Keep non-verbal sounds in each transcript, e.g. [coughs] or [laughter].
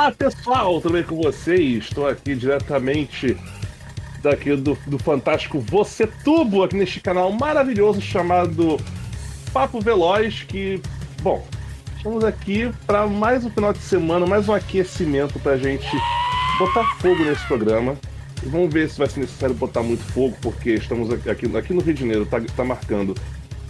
Olá pessoal, tudo bem com vocês? Estou aqui diretamente daqui do, do fantástico Você Tubo, aqui neste canal maravilhoso chamado Papo Veloz, que, bom, estamos aqui para mais um final de semana, mais um aquecimento para a gente botar fogo nesse programa. E vamos ver se vai ser necessário botar muito fogo, porque estamos aqui, aqui no Rio de Janeiro, tá, tá marcando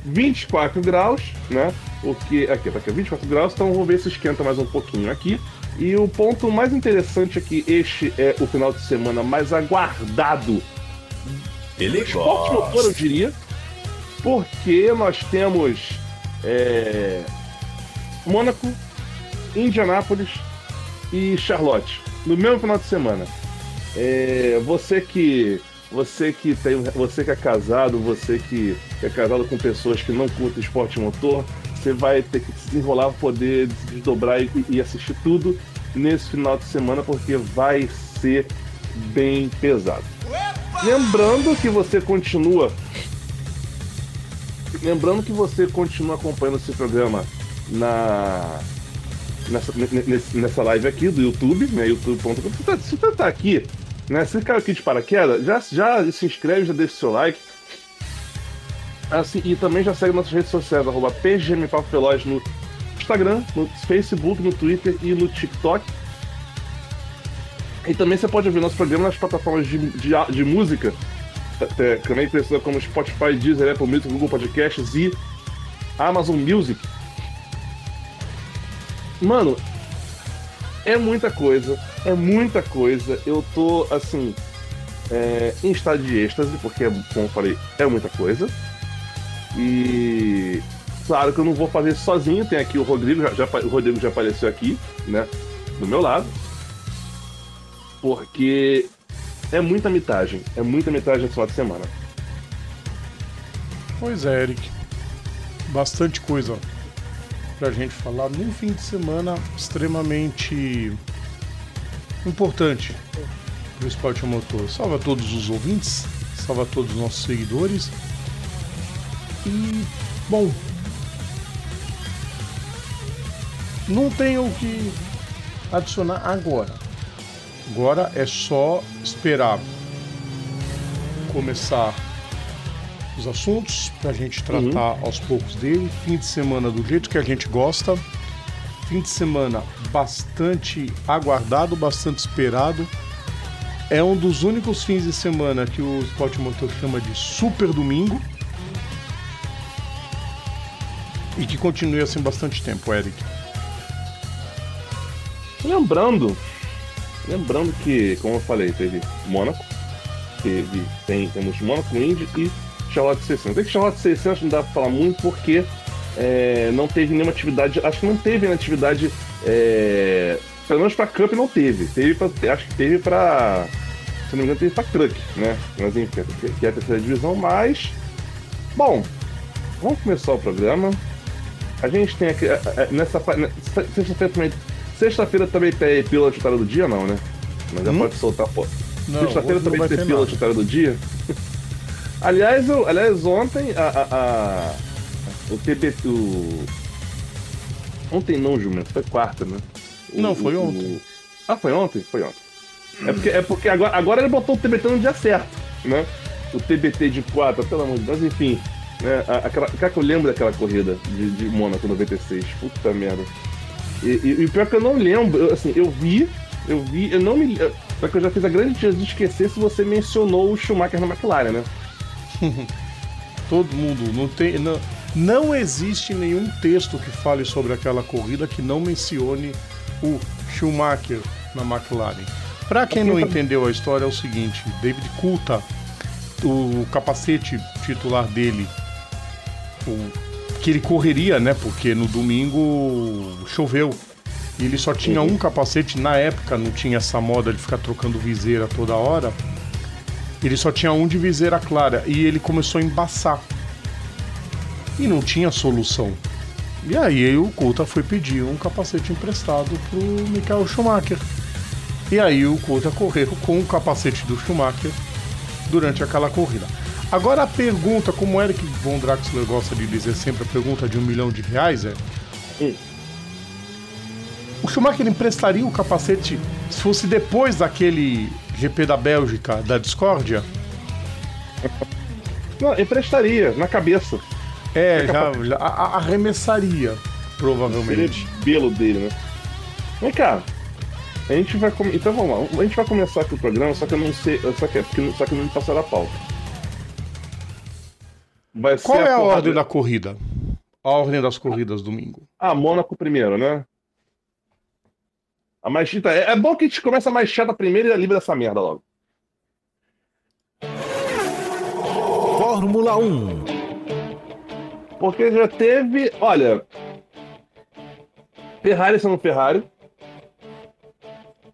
24 graus, né? O que. Aqui, tá aqui, 24 graus, então vamos ver se esquenta mais um pouquinho aqui. E o ponto mais interessante é que este é o final de semana mais aguardado. Ele esporte motor, eu diria. Porque nós temos é, Mônaco, Indianápolis e Charlotte no mesmo final de semana. É, você que você que tem você que é casado, você que é casado com pessoas que não curtem esporte motor, você vai ter que desenrolar para poder desdobrar e, e assistir tudo nesse final de semana porque vai ser bem pesado. Lembrando que você continua lembrando que você continua acompanhando esse programa na nessa, nessa live aqui do YouTube, né? youtube.com. Se você tá aqui, né? Se caiu aqui de paraquedas, já, já se inscreve, já deixa o seu like. Assim, e também já segue nossas redes sociais, arroba PGM Papo Veloz no Instagram, no Facebook, no Twitter e no TikTok. E também você pode ouvir nosso programa nas plataformas de, de, de música, também conhecida como Spotify, Deezer, Apple Music, Google Podcasts e Amazon Music. Mano, é muita coisa, é muita coisa. Eu tô, assim, é, em estado de êxtase, porque, como eu falei, é muita coisa. E claro que eu não vou fazer sozinho, tem aqui o Rodrigo, já, já, o Rodrigo já apareceu aqui, né, do meu lado. Porque é muita mitagem, é muita mitagem esse final de semana. Pois é, Eric. Bastante coisa pra gente falar num fim de semana extremamente importante pro esporte motor. Salve a todos os ouvintes, salve a todos os nossos seguidores. E, bom, não tenho o que adicionar agora. Agora é só esperar começar os assuntos para a gente tratar uhum. aos poucos dele. Fim de semana do jeito que a gente gosta. Fim de semana bastante aguardado, bastante esperado. É um dos únicos fins de semana que o Sport Motor chama de Super Domingo. E que continue assim bastante tempo, Eric. Lembrando, lembrando que, como eu falei, teve Mônaco, teve, tem, temos Mônaco, Indy e Charlotte 600. Tem que Charlotte 600 não dá pra falar muito porque é, não teve nenhuma atividade, acho que não teve nenhuma atividade, é, pelo menos pra Cup não teve. Teve pra, acho que teve pra, se não me engano, teve pra Truck, né? Mas enfim, que é a terceira divisão, mas, bom, vamos começar o programa. A gente tem aqui, é, é, nessa, sexta-feira também, sexta-feira também tem pílula de do dia, não, né? Mas já hum? pode soltar, pô. Sexta-feira também tem pílula de do dia. Aliás, eu, aliás ontem a, a, a o TBT. O... Ontem não, Jumento, foi quarta, né? O, não, foi ontem. O... Ah, foi ontem? Foi ontem. É porque, é porque agora, agora ele botou o TBT no dia certo, né? O TBT de 4, pelo amor de Deus, enfim. Né? Aquela, aquela que eu lembro daquela corrida de, de Mônaco 96. Puta merda. E, e, e pior que eu não lembro, eu, assim, eu vi, eu vi, eu não me. Só que eu já fiz a grande chance de esquecer se você mencionou o Schumacher na McLaren, né? [laughs] Todo mundo não tem. Não, não existe nenhum texto que fale sobre aquela corrida que não mencione o Schumacher na McLaren. Para quem não entendeu a história, é o seguinte: David Coulthard, o capacete titular dele, o, que ele correria, né? Porque no domingo choveu. E ele só tinha uhum. um capacete, na época não tinha essa moda de ficar trocando viseira toda hora. Ele só tinha um de viseira clara e ele começou a embaçar. E não tinha solução. E aí o Coulter foi pedir um capacete emprestado pro Michael Schumacher. E aí o Coulter correu com o capacete do Schumacher durante aquela corrida. Agora a pergunta, como o Eric Von Draxler gosta de dizer sempre, a pergunta de um milhão de reais é: O Schumacher emprestaria o capacete se fosse depois daquele GP da Bélgica, da discórdia? [laughs] Não, emprestaria, na cabeça. É, já, já arremessaria, provavelmente. Seria belo dele, né? Vem cá. A gente vai come... Então vamos lá. A gente vai começar aqui o programa, só que eu não sei. Só que, só que não me passaram a pauta. Vai Qual é a, a ordem da corrida? A ordem das corridas domingo. Ah, Mônaco primeiro, né? A mais chata. É, é bom que a gente começa a mais chata primeiro e livre dessa merda logo. Fórmula 1. Porque já teve. Olha. Ferrari sendo Ferrari.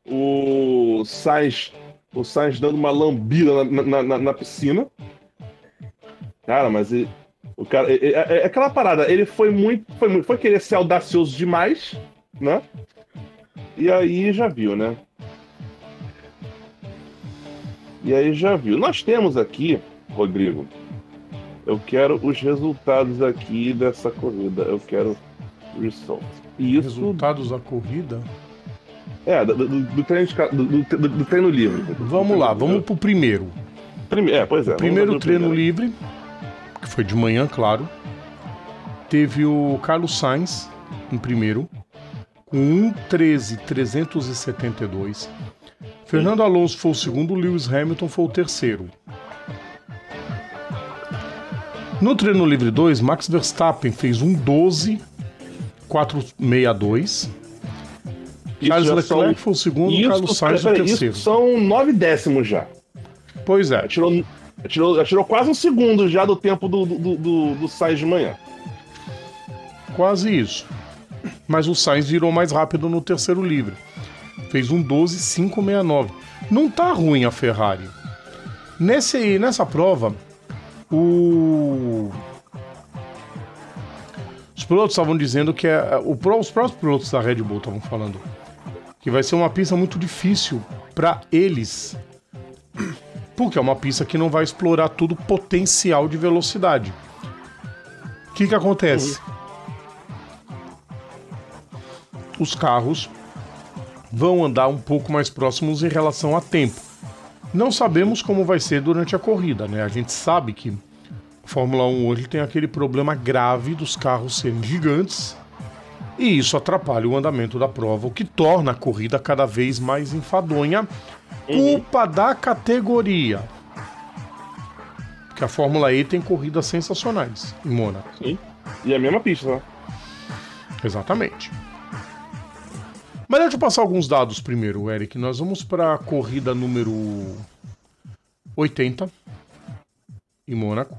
O Sainz. O Sainz dando uma lambida na, na, na, na piscina. Cara, mas ele, o cara. É, é, é, aquela parada, ele foi muito, foi muito. Foi querer ser audacioso demais, né? E aí já viu, né? E aí já viu. Nós temos aqui, Rodrigo, eu quero os resultados aqui dessa corrida. Eu quero results. E isso... Resultados da corrida? É, do, do, do treino, do, do, treino livre. Vamos lá, vamos pro primeiro. Prime... É, pois é. O primeiro treino primeiro. livre, que foi de manhã, claro. Teve o Carlos Sainz em primeiro, com 1.13.372. Fernando Alonso foi o segundo, Lewis Hamilton foi o terceiro. No treino livre 2, Max Verstappen fez um 12 462. Charles Leclerc são... foi o segundo, isso, Carlos Sainz o terceiro. São nove décimos já. Pois é. Tirou, tirou, tirou quase um segundo já do tempo do, do, do, do Sainz de manhã. Quase isso. Mas o Sainz virou mais rápido no terceiro livre. Fez um 12,569. Não tá ruim a Ferrari. Nesse, nessa prova, o... Os pilotos estavam dizendo que é, o, os próprios pilotos da Red Bull estavam falando que vai ser uma pista muito difícil para eles, porque é uma pista que não vai explorar todo o potencial de velocidade. O que, que acontece? Os carros vão andar um pouco mais próximos em relação a tempo. Não sabemos como vai ser durante a corrida, né? A gente sabe que a Fórmula 1 hoje tem aquele problema grave dos carros serem gigantes e isso atrapalha o andamento da prova, o que torna a corrida cada vez mais enfadonha. Culpa uhum. da categoria. Porque a Fórmula E tem corridas sensacionais em Mônaco. Sim. E é a mesma pista, né? Exatamente. Mas deixa eu passar alguns dados primeiro, Eric. Nós vamos para a corrida número 80 em Mônaco.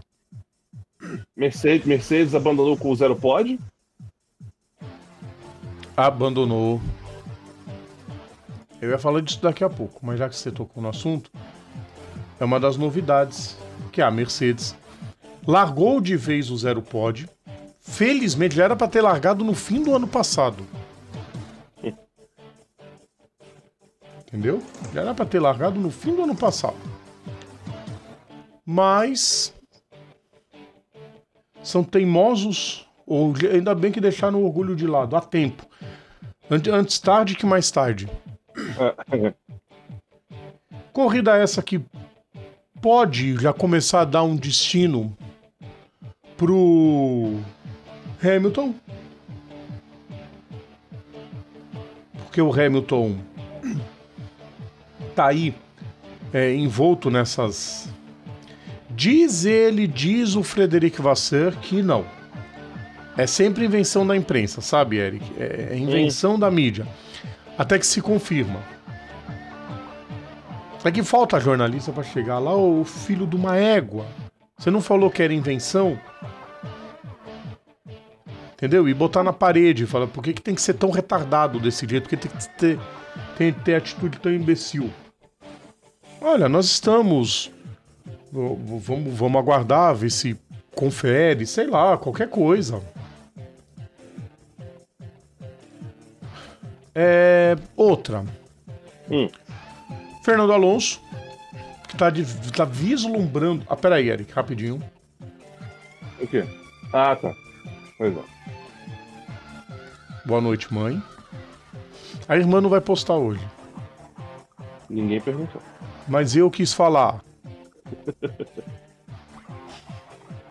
Mercedes, Mercedes abandonou com o zero pod? Abandonou. Eu ia falar disso daqui a pouco, mas já que você tocou no assunto, é uma das novidades que a Mercedes largou de vez o zero pod. Felizmente, já era para ter largado no fim do ano passado. Entendeu? Já era para ter largado no fim do ano passado. Mas são teimosos, ou ainda bem que deixaram o orgulho de lado, a tempo. Antes tarde que mais tarde. [laughs] Corrida essa que pode já começar a dar um destino pro Hamilton. Porque o Hamilton tá aí é, envolto nessas. Diz ele, diz o Frederic Vasseur que não. É sempre invenção da imprensa, sabe, Eric? É, é invenção hum. da mídia. Até que se confirma. É que falta jornalista para chegar lá, o filho de uma égua. Você não falou que era invenção? Entendeu? E botar na parede, fala, por que, que tem que ser tão retardado desse jeito? Por que tem que ter, tem que ter atitude tão imbecil? Olha, nós estamos. Vamos, vamos aguardar, ver se confere, sei lá, qualquer coisa. É, outra. Hum. Fernando Alonso, que tá, de, tá vislumbrando. Ah, peraí, Eric, rapidinho. O quê? Ah, tá. Pois é. Boa noite, mãe. A irmã não vai postar hoje. Ninguém perguntou. Mas eu quis falar. [laughs]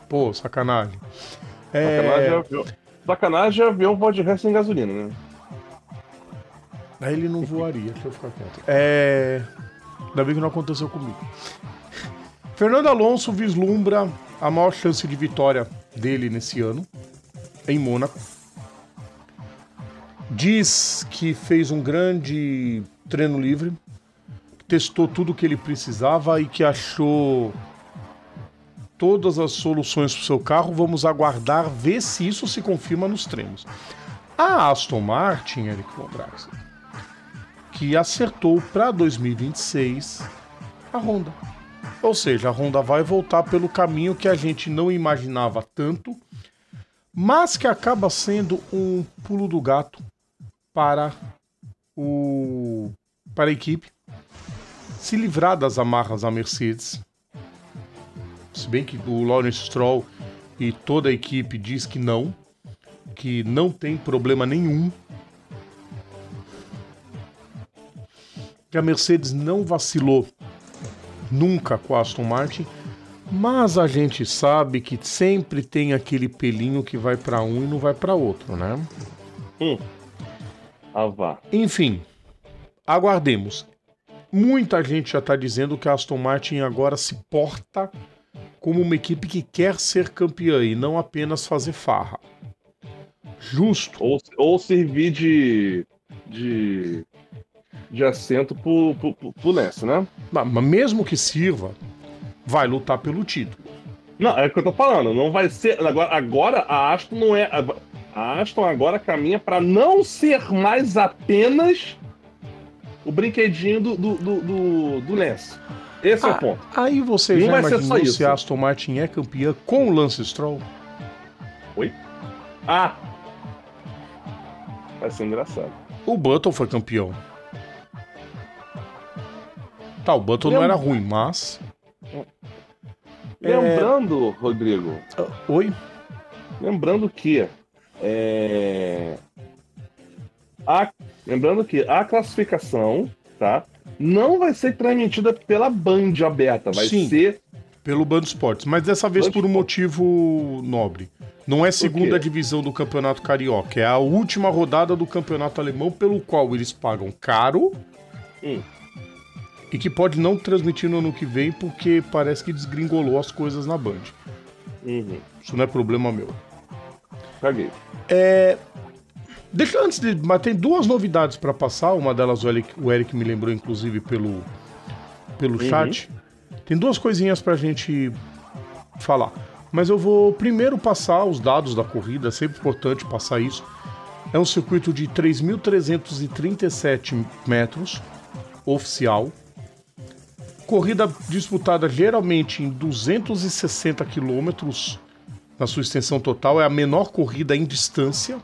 Pô, sacanagem. É... Sacanagem é avião. Sacanagem é avião resto sem gasolina, né? Aí ele não voaria, deixa eu ficar quieto. É. Ainda bem que não aconteceu comigo. Fernando Alonso vislumbra a maior chance de vitória dele nesse ano, em Mônaco. Diz que fez um grande treino livre, testou tudo o que ele precisava e que achou todas as soluções para o seu carro. Vamos aguardar ver se isso se confirma nos treinos. A Aston Martin, Eric von Brax, que acertou para 2026 a Honda. Ou seja, a Honda vai voltar pelo caminho que a gente não imaginava tanto, mas que acaba sendo um pulo do gato para o para a equipe se livrar das amarras da Mercedes. Se bem que o Lawrence Stroll e toda a equipe diz que não, que não tem problema nenhum que a Mercedes não vacilou nunca com a Aston Martin, mas a gente sabe que sempre tem aquele pelinho que vai para um e não vai para outro, né? Hum. Ah, vá. Enfim, aguardemos. Muita gente já está dizendo que a Aston Martin agora se porta como uma equipe que quer ser campeã e não apenas fazer farra. Justo. Ou, ou servir de, de de assento pro, pro, pro, pro Ness, né? Mas, mas mesmo que sirva, vai lutar pelo título. Não, é o que eu tô falando. Não vai ser. Agora, agora a Aston não é. A Aston agora caminha para não ser mais apenas o brinquedinho do, do, do, do, do Lance. Esse ah, é o ah, ponto. Aí você não já imaginou se a Aston Martin é campeã com o Lance Stroll? Oi? Ah! Vai ser engraçado. O Button foi campeão. Tá, o Button Lem... não era ruim, mas. Lembrando, é... Rodrigo. Uh, oi? Lembrando que. É... A... Lembrando que a classificação, tá? Não vai ser transmitida pela Band aberta, vai Sim, ser. Pelo Band Esportes, mas dessa vez Band por um motivo nobre. Não é segunda divisão do Campeonato Carioca, é a última rodada do Campeonato Alemão, pelo qual eles pagam caro. Hum e que pode não transmitir no ano que vem porque parece que desgringolou as coisas na Band. Uhum. Isso não é problema meu. Caguei. É... Deixa antes de. Mas tem duas novidades para passar. Uma delas o Eric, o Eric me lembrou, inclusive, pelo, pelo uhum. chat. Tem duas coisinhas pra gente falar. Mas eu vou primeiro passar os dados da corrida, é sempre importante passar isso. É um circuito de 3.337 metros oficial, Corrida disputada geralmente em 260 quilômetros na sua extensão total. É a menor corrida em distância,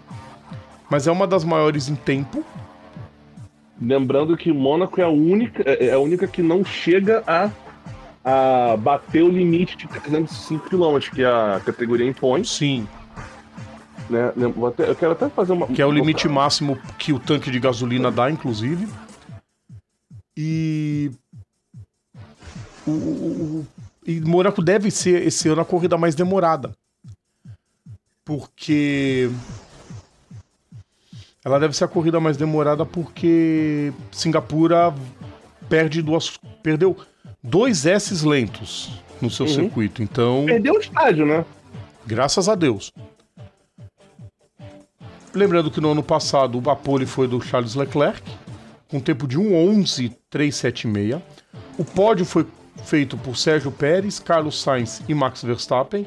mas é uma das maiores em tempo. Lembrando que Mônaco é a única, é, é a única que não chega a, a bater o limite de 305 km, que a categoria impõe. Sim. Né? Eu quero até fazer uma. Que é o limite máximo que o tanque de gasolina dá, inclusive. E o, o, e Mônaco deve ser esse ano a corrida mais demorada. Porque. Ela deve ser a corrida mais demorada porque Singapura perde duas. Perdeu dois S lentos no seu uhum. circuito. Então. Perdeu o estádio, né? Graças a Deus. Lembrando que no ano passado o pole foi do Charles Leclerc, com tempo de 1.11.376. O pódio foi feito por Sérgio Pérez, Carlos Sainz e Max Verstappen.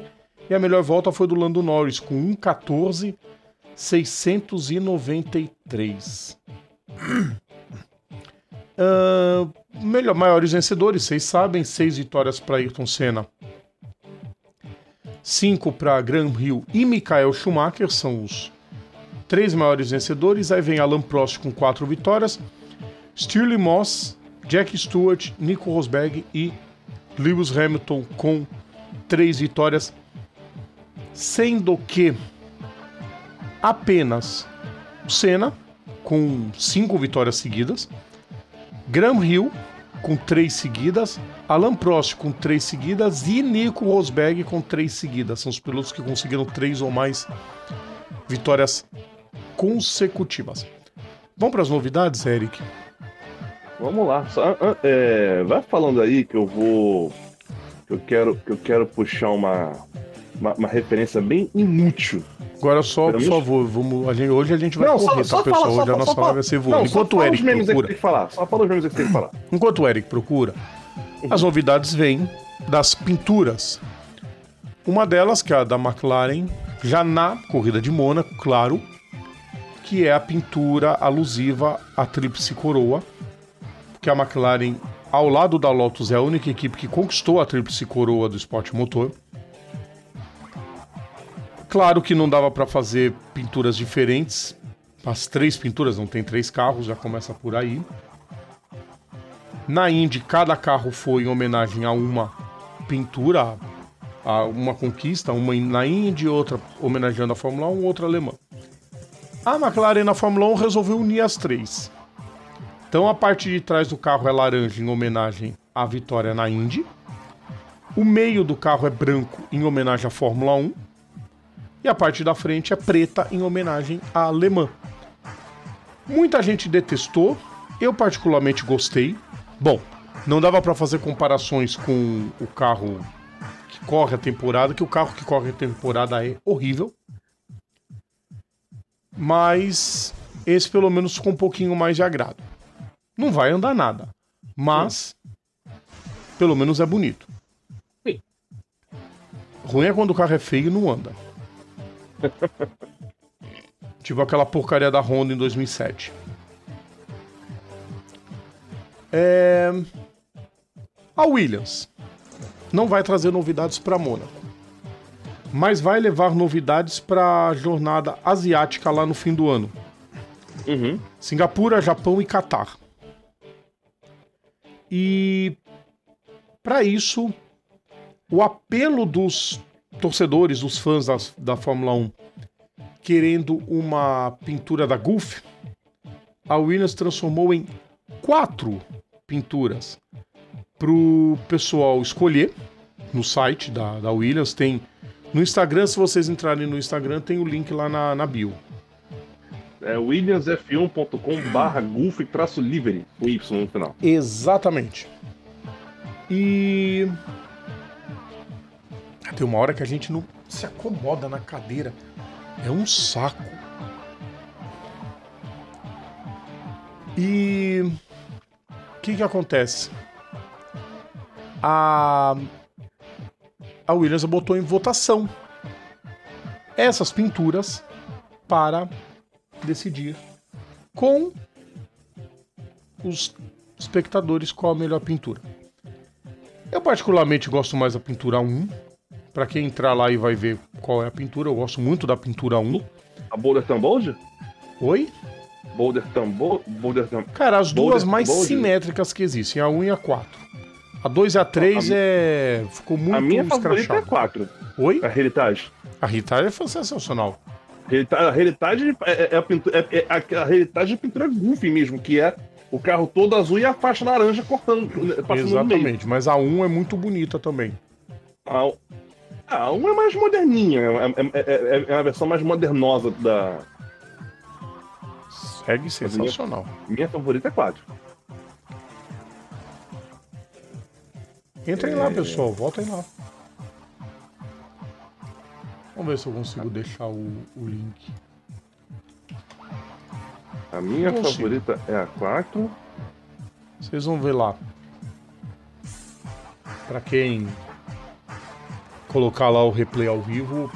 E a melhor volta foi do Lando Norris com 1,14,693. Uh, [clears throat] melhor, maiores vencedores, vocês sabem, seis vitórias para Ayrton Senna, cinco para Graham Hill e Michael Schumacher, são os três maiores vencedores. Aí vem Alan Prost com quatro vitórias, Stirling Moss, Jack Stewart, Nico Rosberg e Lewis Hamilton com três vitórias, sendo que apenas Senna com cinco vitórias seguidas, Graham Hill com três seguidas, Alan Prost com três seguidas e Nico Rosberg com três seguidas. São os pilotos que conseguiram três ou mais vitórias consecutivas. Vamos para as novidades, Eric? Vamos lá. Só, é, vai falando aí que eu vou. Que eu quero, que eu quero puxar uma, uma, uma referência bem inútil. Agora só, por favor, vamos, a gente, hoje a gente vai não, correr, só, tá, pessoal? Fala, hoje a nossa live vai ser voando. Enquanto o Eric procura... falar, só fala os memes que tem que falar. Enquanto o Eric procura, as novidades vêm das pinturas. Uma delas, que é a da McLaren, já na corrida de Mônaco, claro, que é a pintura alusiva à Tríplice Coroa, que a McLaren, ao lado da Lotus, é a única equipe que conquistou a Tríplice Coroa do esporte motor. Claro que não dava para fazer pinturas diferentes. As três pinturas, não tem três carros, já começa por aí. Na Indy, cada carro foi em homenagem a uma pintura, a uma conquista, uma na Indy, outra homenageando a Fórmula 1, outra alemã. A McLaren na Fórmula 1 resolveu unir as três. Então a parte de trás do carro é laranja em homenagem à vitória na Indy. O meio do carro é branco em homenagem à Fórmula 1. E a parte da frente é preta em homenagem à alemã. Muita gente detestou, eu particularmente gostei. Bom, não dava para fazer comparações com o carro que corre a temporada, que o carro que corre a temporada é horrível. Mas esse pelo menos ficou um pouquinho mais de agrado. Não vai andar nada, mas pelo menos é bonito. Sim. Ruim é quando o carro é feio e não anda. [laughs] tipo aquela porcaria da Honda em 2007. É... A Williams não vai trazer novidades para Mônaco, mas vai levar novidades para a jornada asiática lá no fim do ano. Uhum. Singapura, Japão e Catar. E para isso, o apelo dos torcedores, dos fãs da, da Fórmula 1, querendo uma pintura da Gulf, a Williams transformou em quatro pinturas para o pessoal escolher no site da, da Williams. Tem no Instagram, se vocês entrarem no Instagram, tem o link lá na, na bio. É williamsf1.com barra golf traço livery, o Y no final. Exatamente. E tem uma hora que a gente não se acomoda na cadeira. É um saco. E o que que acontece? A a Williams botou em votação essas pinturas para decidir com os espectadores qual a melhor pintura. Eu particularmente gosto mais da pintura 1. Para quem entrar lá e vai ver qual é a pintura, eu gosto muito da pintura 1. A Boulder Tambold? Oi? Boulder Tambold? Boulder Tam... Cara, as duas Boulder mais Boulder. simétricas que existem, a 1 e a 4. A 2 e a 3 a é. Ficou muito A minha favorita é a 4. Oi? A Heritage. A Heritage é sensacional. A Heritage é, é, é, a, pintura, é, é a, a Heritage é pintura goofy mesmo, que é o carro todo azul e a faixa laranja cortando. Exatamente, mas a 1 é muito bonita também. A, a 1 é mais moderninha, é, é, é, a versão mais modernosa da. Segue sensacional. Minha, minha favorita é 4. Entrem lá, pessoal, voltem lá. Vamos ver se eu consigo deixar o, o link. A minha favorita é a 4. Vocês vão ver lá. Para quem colocar lá o replay ao vivo,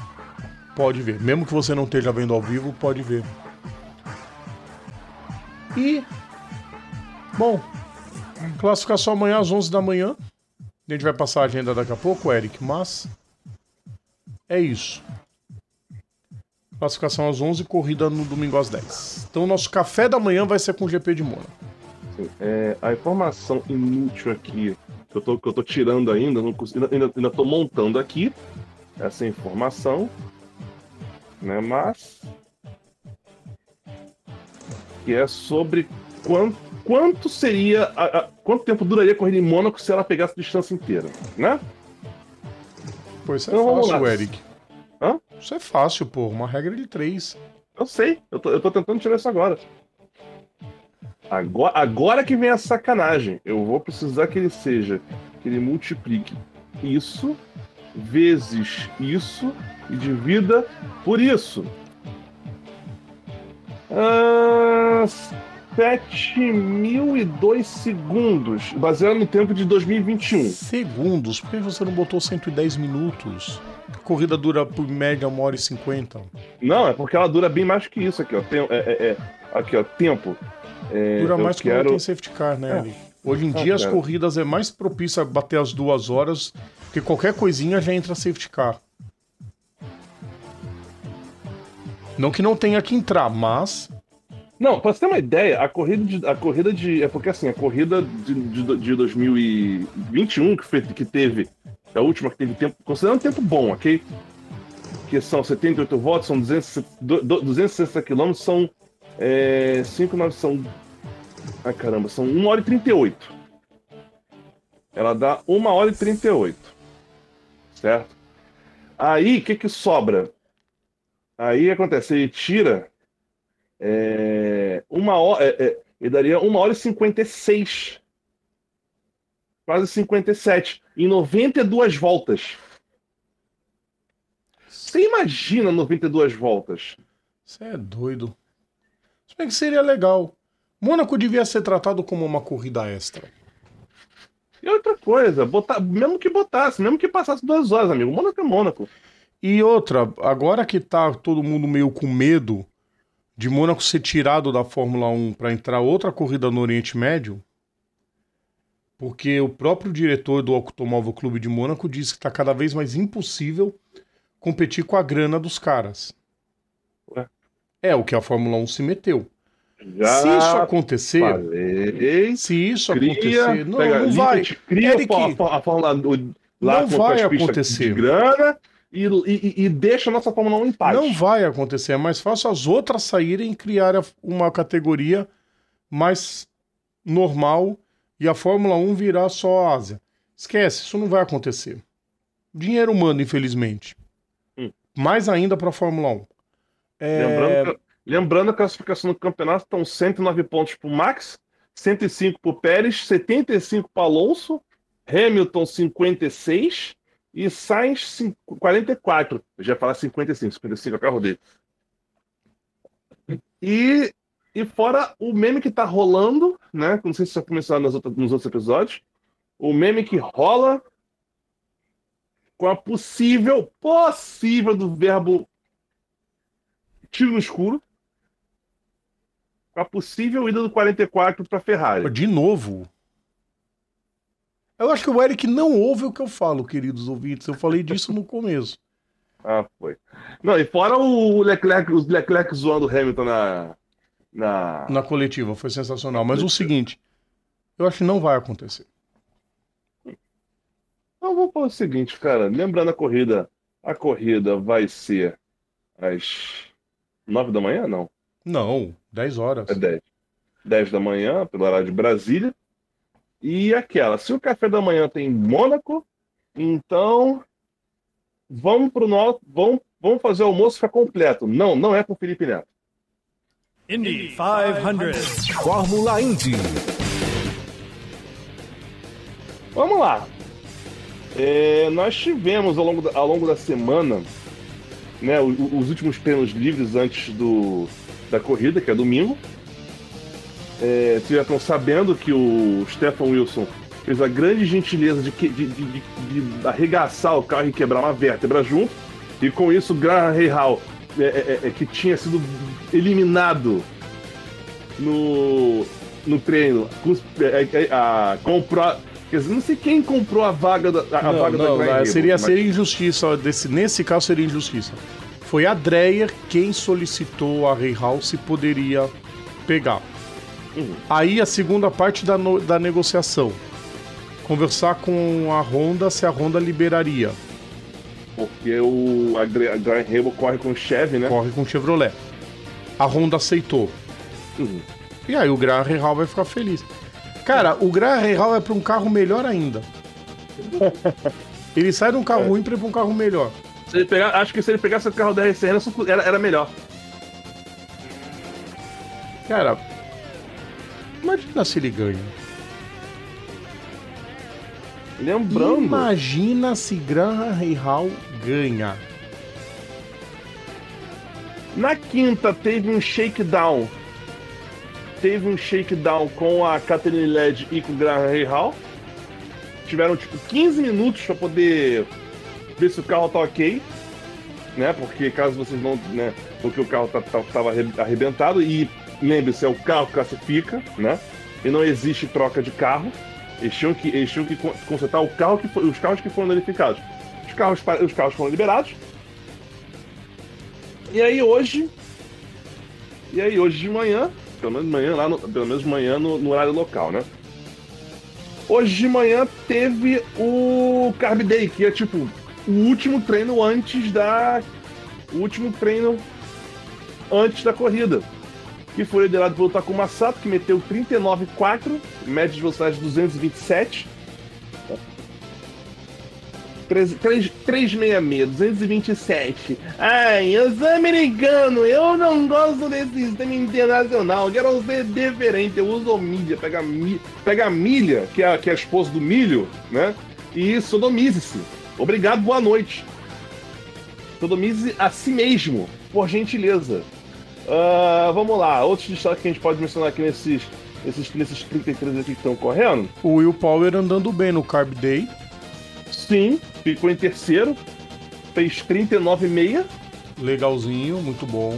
pode ver. Mesmo que você não esteja vendo ao vivo, pode ver. E bom, classificação amanhã às 11 da manhã. A gente vai passar a agenda daqui a pouco, Eric, mas é isso. Classificação às 11, corrida no domingo às 10. Então, o nosso café da manhã vai ser com o GP de Mônaco. É, a informação inútil aqui, que eu tô, que eu tô tirando ainda, não consigo, ainda, ainda tô montando aqui essa informação, né? Mas. que é sobre quanto, quanto seria. A, a, quanto tempo duraria a corrida em Mônaco se ela pegasse a distância inteira, né? Pois é então, fácil, Eric. Isso é fácil, pô. Uma regra de três. Eu sei, eu tô, eu tô tentando tirar isso agora. agora. Agora que vem a sacanagem. Eu vou precisar que ele seja. Que ele multiplique isso vezes isso e divida por isso. Ah, 7.002 segundos, baseado no tempo de 2021. Segundos? Por que você não botou 110 minutos? A corrida dura por média 1 hora e 50. Não, é porque ela dura bem mais que isso aqui, ó. Tem, é, é, é aqui, ó, tempo. É, dura mais que quero... tem safety car, né, é. Hoje em ah, dia as corridas é mais propícia a bater as duas horas, porque qualquer coisinha já entra safety car. Não que não tenha que entrar, mas. Não, pra você ter uma ideia, a corrida de. A corrida de é porque assim, a corrida de, de, de 2021 que, foi, que teve. A última que teve tempo. Considerando tempo bom, ok? Que são 78 votos, são 200, 260 quilômetros, são. É, 5, 9, são. Ai caramba, são 1 hora e 38. Ela dá 1 hora e 38. Certo? Aí, o que que sobra? Aí acontece, ele tira é, uma hora. É, é, ele daria uma hora e 56. Quase 57. Em 92 voltas. Você imagina 92 voltas? Você é doido. Se bem que seria legal. Mônaco devia ser tratado como uma corrida extra. E outra coisa, botar, mesmo que botasse, mesmo que passasse duas horas, amigo. Mônaco é Mônaco. E outra, agora que tá todo mundo meio com medo de Mônaco ser tirado da Fórmula 1 para entrar outra corrida no Oriente Médio, porque o próprio diretor do Automóvel Clube de Mônaco disse que está cada vez mais impossível competir com a grana dos caras. Ué? É o que a Fórmula 1 se meteu. Já se isso acontecer, falei, se isso cria, acontecer, não, não vai. Cria Eric, a, a Fórmula lá não vai acontecer. De grana, e, e, e, deixa a nossa Fórmula 1 em paz. Não vai acontecer, é mais fácil as outras saírem e criar uma categoria mais normal e a Fórmula 1 virar só a Ásia. Esquece, isso não vai acontecer. Dinheiro humano, infelizmente. Hum. Mais ainda para a Fórmula 1. É... Lembrando, que, lembrando a classificação do campeonato estão 109 pontos para o Max, 105 para o Pérez, 75 para Alonso, Hamilton 56, e Sainz 44. Eu já ia falar 55, 55 é o carro dele. E, e fora o meme que tá rolando, né? Não sei se já começou nos outros, nos outros episódios. O meme que rola com a possível, possível do verbo tiro no escuro. Com a possível ida do 44 para Ferrari. De novo? Eu acho que o Eric não ouve o que eu falo, queridos ouvintes. Eu falei disso no começo. [laughs] Ah, foi. Não, e fora o Leclerc, os Leclerc zoando o Hamilton na, na. Na coletiva, foi sensacional. Mas o seguinte, eu acho que não vai acontecer. Então vamos para o seguinte, cara. Lembrando a corrida, a corrida vai ser às nove da manhã, não? Não, dez horas. É dez. Dez da manhã, pelo horário de Brasília. E aquela, se o café da manhã tem Mônaco, então vamos pro nosso, vamos, vamos fazer o almoço ficar completo. Não, não é com o Felipe Neto. Indy 500. Fórmula Indy. Vamos lá. É, nós tivemos ao longo da, ao longo da semana né, os, os últimos treinos livres antes do, da corrida, que é domingo. É, vocês já estão sabendo que o Stefan Wilson fez a grande gentileza de, de, de, de, arregaçar o carro e quebrar uma vértebra junto. E com isso, Graham Rahal, é, é, é, é, que tinha sido eliminado no, no treino, é, a, comprou. Quer dizer, não sei quem comprou a vaga da, a não, vaga não, da Graham Seria mas... ser injustiça. Desse, nesse caso, seria injustiça. Foi a Dreyer quem solicitou a Rahal se poderia pegar. Uhum. Aí a segunda parte da, da negociação. Conversar com a Honda se a Honda liberaria. Porque o, a, Graham Hable corre com o Chevy, né? Corre com o Chevrolet. A Honda aceitou. Uhum. E aí o Graham Hall vai ficar feliz. Cara, o Graham Hall é para um carro melhor ainda. [laughs] Ele sai de um carro é. ruim para ir para um carro melhor. Se ele pegar, acho que se ele pegasse o carro da RC era, era melhor. Cara, imagina se ele ganha. Lembrando. Imagina se Graham Hall ganha. Na quinta teve um shakedown. Teve um shakedown com a Catherine Led e com o Graham Hall. Tiveram tipo 15 minutos para poder ver se o carro tá ok. Né? Porque caso vocês não. Né? Porque o carro tá, tá, tava arrebentado. E lembre-se, é o carro que classifica, né? E não existe troca de carro. Eles tinham que, eles tinham que consertar o carro que os carros que foram danificados. Os carros, os carros foram liberados. E aí hoje. E aí hoje de manhã, pelo menos de manhã lá no, pelo menos manhã no, no horário local, né? Hoje de manhã teve o Carb Day, que é tipo o último treino antes da. O último treino antes da corrida. Que foi liderado pelo Takuma Sato, que meteu 39,4, média de velocidade 227 366, 227. Ai, eu sou americano, eu não gosto desse sistema internacional, eu quero ser diferente, eu uso milha, pega, mi, pega milha, que é, que é a esposa do milho, né? E sodomize-se. Obrigado, boa noite. Sodomize a si mesmo, por gentileza. Uh, vamos lá, outros destaques que a gente pode mencionar aqui nesses, nesses, nesses 33 aqui que estão correndo. O Will Power andando bem no Carb Day. Sim, ficou em terceiro. Fez 39,6. Legalzinho, muito bom.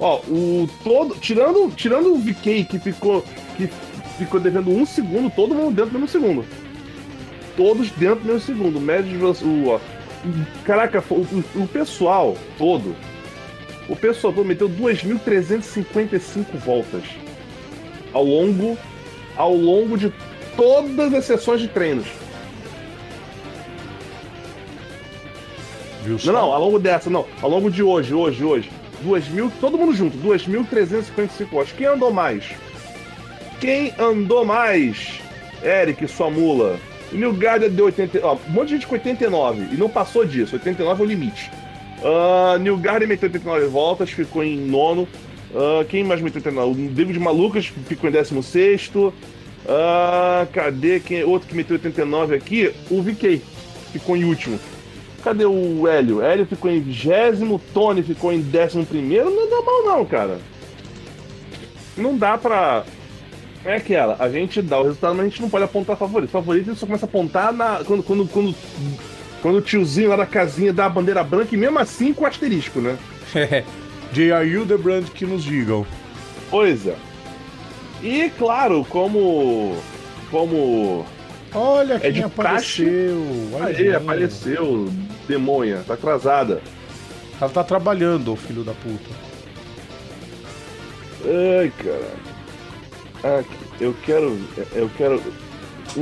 Ó, o todo. Tirando, tirando o VK que ficou. que ficou devendo um segundo, todo mundo dentro do mesmo segundo. Todos dentro do mesmo segundo. Médio de o, ó, Caraca, o, o, pessoal todo. O pessoal todo meteu 2.355 voltas. Ao longo. Ao longo de todas as sessões de treinos. Viu não, não, ao longo dessa, não. Ao longo de hoje, hoje, hoje. 2 mil, todo mundo junto, 2.355 horas. Quem andou mais? Quem andou mais? Eric, sua mula. O New Garden deu 80. Ó, um monte de gente com 89 e não passou disso. 89 é o limite. Uh, New Garden meteu 89 voltas, ficou em nono. Uh, quem mais meteu 89? O David Malucas ficou em 16. Uh, cadê quem, outro que meteu 89 aqui? O VK ficou em último. Cadê o Hélio? Hélio ficou em vigésimo, Tony ficou em décimo primeiro. Não dá mal não, cara. Não dá pra... É aquela, a gente dá o resultado, mas a gente não pode apontar favorito. Favorito a gente só começa a apontar na... quando, quando, quando, quando o tiozinho lá da casinha dá a bandeira branca, e mesmo assim com asterisco, né? [laughs] J.R. Brand que nos digam. Pois é. E claro, como. Como Olha é quem apareceu. Aí, apareceu. Demônia, tá atrasada. Ela tá trabalhando, filho da puta. Ai, cara. Aqui, eu quero. Eu quero.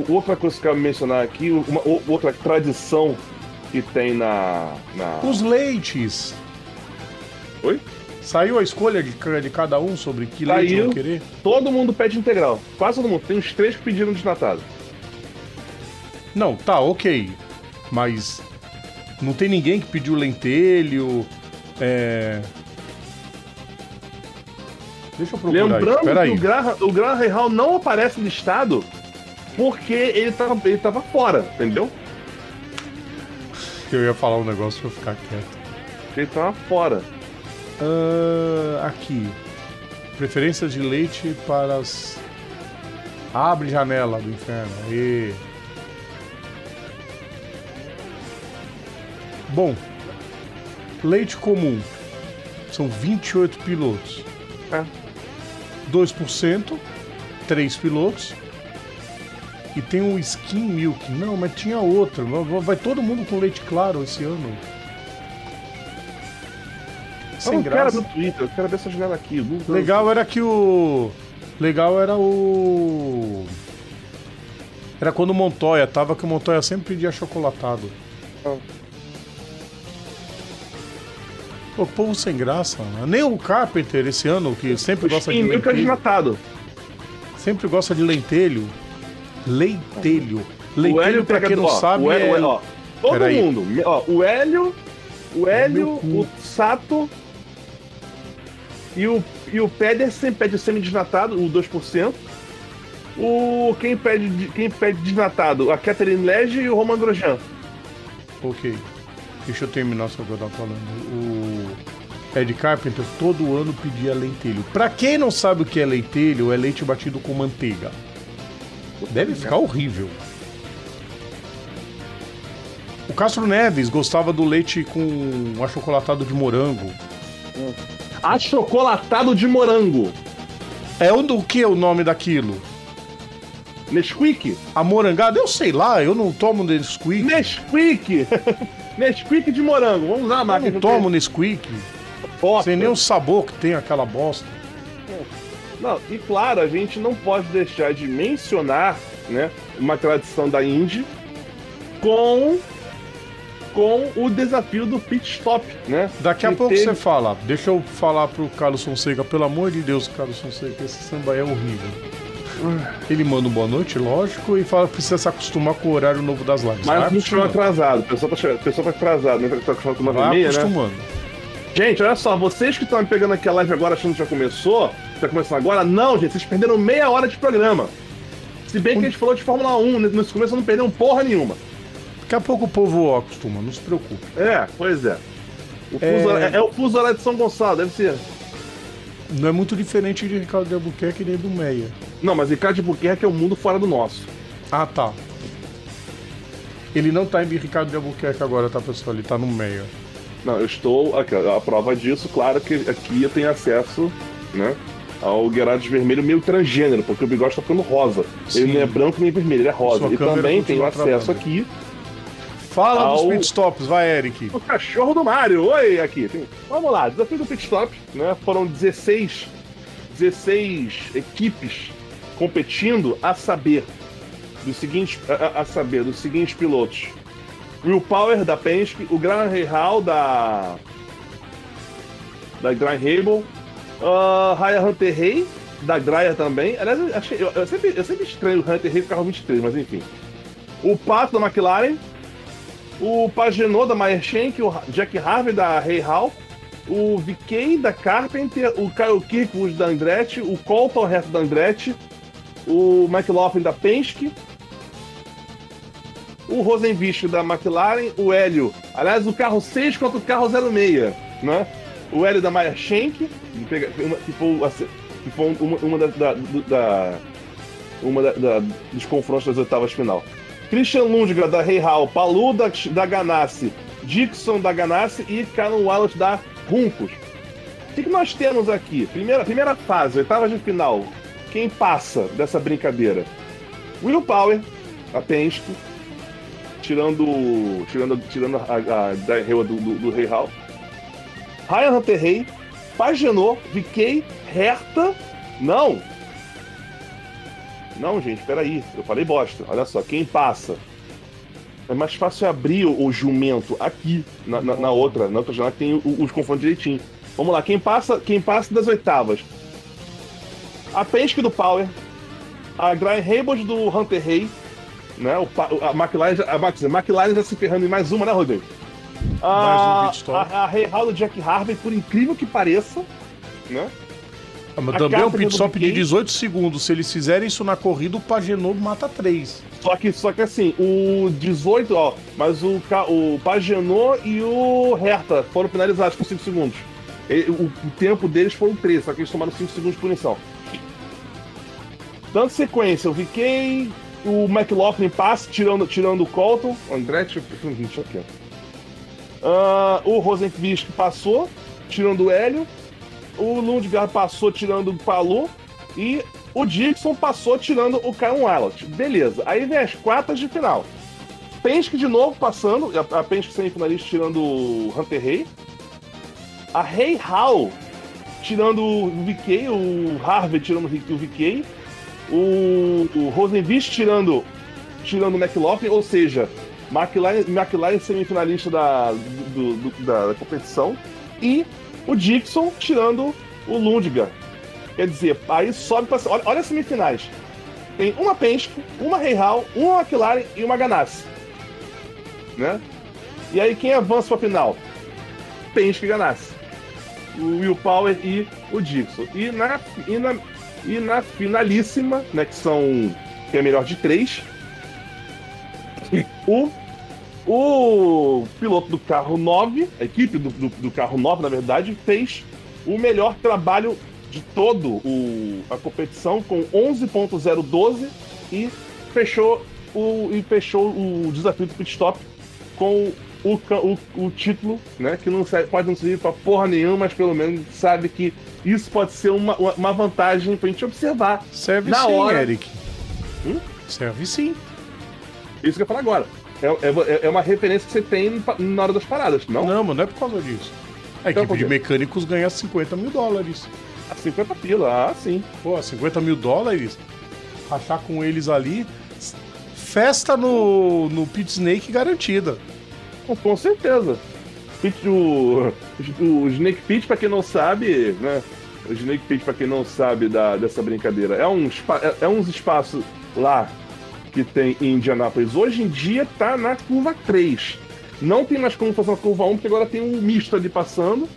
Outra coisa que eu quero mencionar aqui, uma, outra tradição que tem na, na. Os leites. Oi? Saiu a escolha de, de cada um sobre que Saiu, leite vão querer? Todo mundo pede integral. Quase todo mundo. Tem uns três que pediram desnatado. Não, tá, ok. Mas não tem ninguém que pediu lentelho. É... Deixa eu procurar Lembrando que aí. o Graham, o Graham Hall não aparece listado porque ele tava, ele tava fora, entendeu? Eu ia falar um negócio pra eu ficar quieto. Ele tava fora. Uh, aqui. Preferência de leite para as. Abre janela do inferno. E Bom, leite comum são 28 pilotos. É. 2%, 3 pilotos. E tem um skin milk. Não, mas tinha outro. Vai todo mundo com leite claro esse ano. Sem eu graça. quero no Twitter, eu quero ver essa jogada aqui. Legal era que o. Legal era o. Era quando o Montoya tava, que o Montoya sempre pedia chocolatado. Ah. Pô, povo sem graça. Né? Nem o Carpenter esse ano, que sempre O gosta de é lentelho. desnatado. Sempre gosta de lentelho. Lentelho. O Lentelho, Hélio pra quem não ó, sabe, o Hélio, é... ó, todo Peraí. mundo. Ó, o Hélio, o Hélio, Meu cu. o Sato e o, e o Pedersen pede semi-desnatado, o 2%. O, quem, pede, de- quem pede desnatado? A Catherine Lege e o Roman Grosjean. Ok. Deixa eu terminar só o que eu tava falando. O Ed Carpenter todo ano pedia lentelho. Pra quem não sabe o que é lentelho, é leite batido com manteiga. Deve ficar horrível. O Castro Neves gostava do leite com achocolatado de morango. Achocolatado de morango. É o do que é o nome daquilo? Nesquik? A morangada? Eu sei lá, eu não tomo Nesquik. Nesquik! [laughs] Nesquik de morango. Vamos usar a Eu máquina. não tomo Nesquik. Sem nem o sabor que tem aquela bosta. Não, e claro, a gente não pode deixar de mencionar, né, uma tradição da Indy com com o desafio do pit stop, né? Daqui a Que pouco teve- você fala. Deixa eu falar pro Carlos Fonseca, pelo amor de Deus, Carlos Fonseca, esse samba é horrível. Ele manda um boa noite, lógico, e fala que precisa se acostumar com o horário novo das lives. Mas Vai a gente chegou acostumando. atrasado, o pessoal tá, pessoal tá atrasado, né? Tá acostumado com uma meia, né? acostumando. Gente, olha só, vocês que estão pegando aqui a live agora achando que já começou, tá começando agora, não, gente, vocês perderam meia hora de programa. Se bem que a gente falou de Fórmula 1, né, nesse começo não perderam porra nenhuma. Daqui a pouco o povo acostuma, não se preocupe. É, pois é. O É. fuso, é... é o fuso horário de São Gonçalo, deve ser. Não é muito diferente de Ricardo de Albuquerque nem do Meia. Não, mas Ricardo de Buquerque é um mundo fora do nosso. Ah, tá. Ele não tá em Ricardo de Albuquerque agora, tá, pessoal? Ele tá no Meia. Não, eu estou. Aqui, a prova disso, claro que aqui eu tenho acesso, né? Ao Guerrados Vermelho meio transgênero, porque o bigode tá ficando rosa. Sim. Ele não é branco nem vermelho, ele é rosa. Sua E também tenho acesso travando. aqui Fala Ao- dos pitstops, vai, Eric. O cachorro do Mario. Oi, aqui. Vamos lá, desafio do pit stop, né? Foram 16, 16 equipes competindo a saber dos seguintes, a, a- saber dos seguintes pilotos. Will Power da Penske, o Graham Rahal da da Graham Hable, uh, Ryan Hunter Rey da Dreyer também. Aliás, eu, achei- eu- eu sempre, eu sempre estranho o Hunter Rey carro 23, mas enfim. O Pato da McLaren, o Pagenot da Meyer Shank, o Jack Harvey da Rey Hall, o VK da Carpenter, o Kyle Kirkwood da Andretti, o Colton Reto da Andretti, o McLaughlin da Penske, o Rosenvich da McLaren, o Hélio, aliás, o carro 6 contra o carro 06, né? O Hélio da Meyer Shank, que foi, uma, uma da, da- da- uma da- da- dos confrontos das oitavas final. Christian Lundgren da Rei Hall, Palu da, da Ganassi, Dixon da Ganassi e Callum Wallace da Runcos. O que, que nós temos aqui? Primeira, primeira fase, oitavas de final. Quem passa dessa brincadeira? Will Power, a Penske, tirando, tirando, tirando a, a, da Reua do, do, do Rei Hall. Ryan Hunter Rey, Pagenot, VK, Herta. Não! Não, gente, peraí. Eu falei bosta. Olha só, quem passa? É mais fácil abrir o, o jumento aqui, na, na, na outra, na outra janela que tem o- os confrontos direitinho. Vamos lá, quem passa, quem passa das oitavas? A Penske do Power, a Brian Haybold do Hunter Rey, né? O, a McLaren, a, a McLaren já se ferrando em mais uma, né, Rodrigo? Mais um A, pit stop. a, a Rey Hall do Jack Harvey, por incrível que pareça, né? Ah, mas A também é um carta pit stop de VK. 18 segundos. Se eles fizerem isso na corrida, o Pagenot mata 3. Só que, só que assim, o 18, ó, mas o, o Pagenot e o Herta foram penalizados por 5 segundos. O, o tempo deles foram 13, só que eles tomaram 5 segundos de punição. Dando sequência, o VK, o McLaughlin passa, tirando, tirando o Colton. O Andretti, deixa aqui. Ah, o Rosenqvist passou, tirando o Hélio. O Lundgaard passou, tirando o Palu. E o Dixon passou, tirando o Kyle Wallach. Beleza. Aí vem as quartas de final. Penske de novo passando, a, Penske semifinalista tirando o Hunter Rey. A Rei Hall tirando o VK, o Harvey tirando o VK. O, o tirando, tirando o McLaughlin, ou seja, McLaren, McLaren semifinalista da, do- do- da competição. e o Dixon tirando o Lundgren. Quer dizer, aí sobe para. Olha, olha as semifinais. Tem uma Penske, uma Reihal, uma McLaren e uma Ganassi. Né? E aí quem avança para a final? Penske e Ganassi. O Will Power e o Dixon. E na, e na, e na finalíssima, né, que são que é melhor de três, o o piloto do carro 9, a equipe do, do, do, carro 9, na verdade, fez o melhor trabalho de todo o, a competição com 11.012 e fechou o e fechou o desafio do pit stop com o, o, o título, né? Que não serve, pode não servir pra porra nenhuma, mas pelo menos sabe que isso pode ser uma, uma vantagem pra gente observar. Serve na sim, hora. Eric. Hum? Serve sim. Isso que eu falo agora. É, é, é, uma referência que você tem na hora das paradas, não? Não, mas não é por causa disso. A então, equipe de mecânicos ganha 50 mil dólares. 50 pila, ah, sim. Pô, 50 mil dólares, rachar com eles ali, festa no, no Pit Snake garantida. Com, com certeza. Pit, o, o Snake Pit, pra quem não sabe, né? O Snake Pit, pra quem não sabe da, dessa brincadeira, é, um, é, é uns espaços lá que tem em Indianápolis. Hoje em dia tá na curva 3. Não tem mais como fazer uma curva 1, porque agora tem um misto ali passando.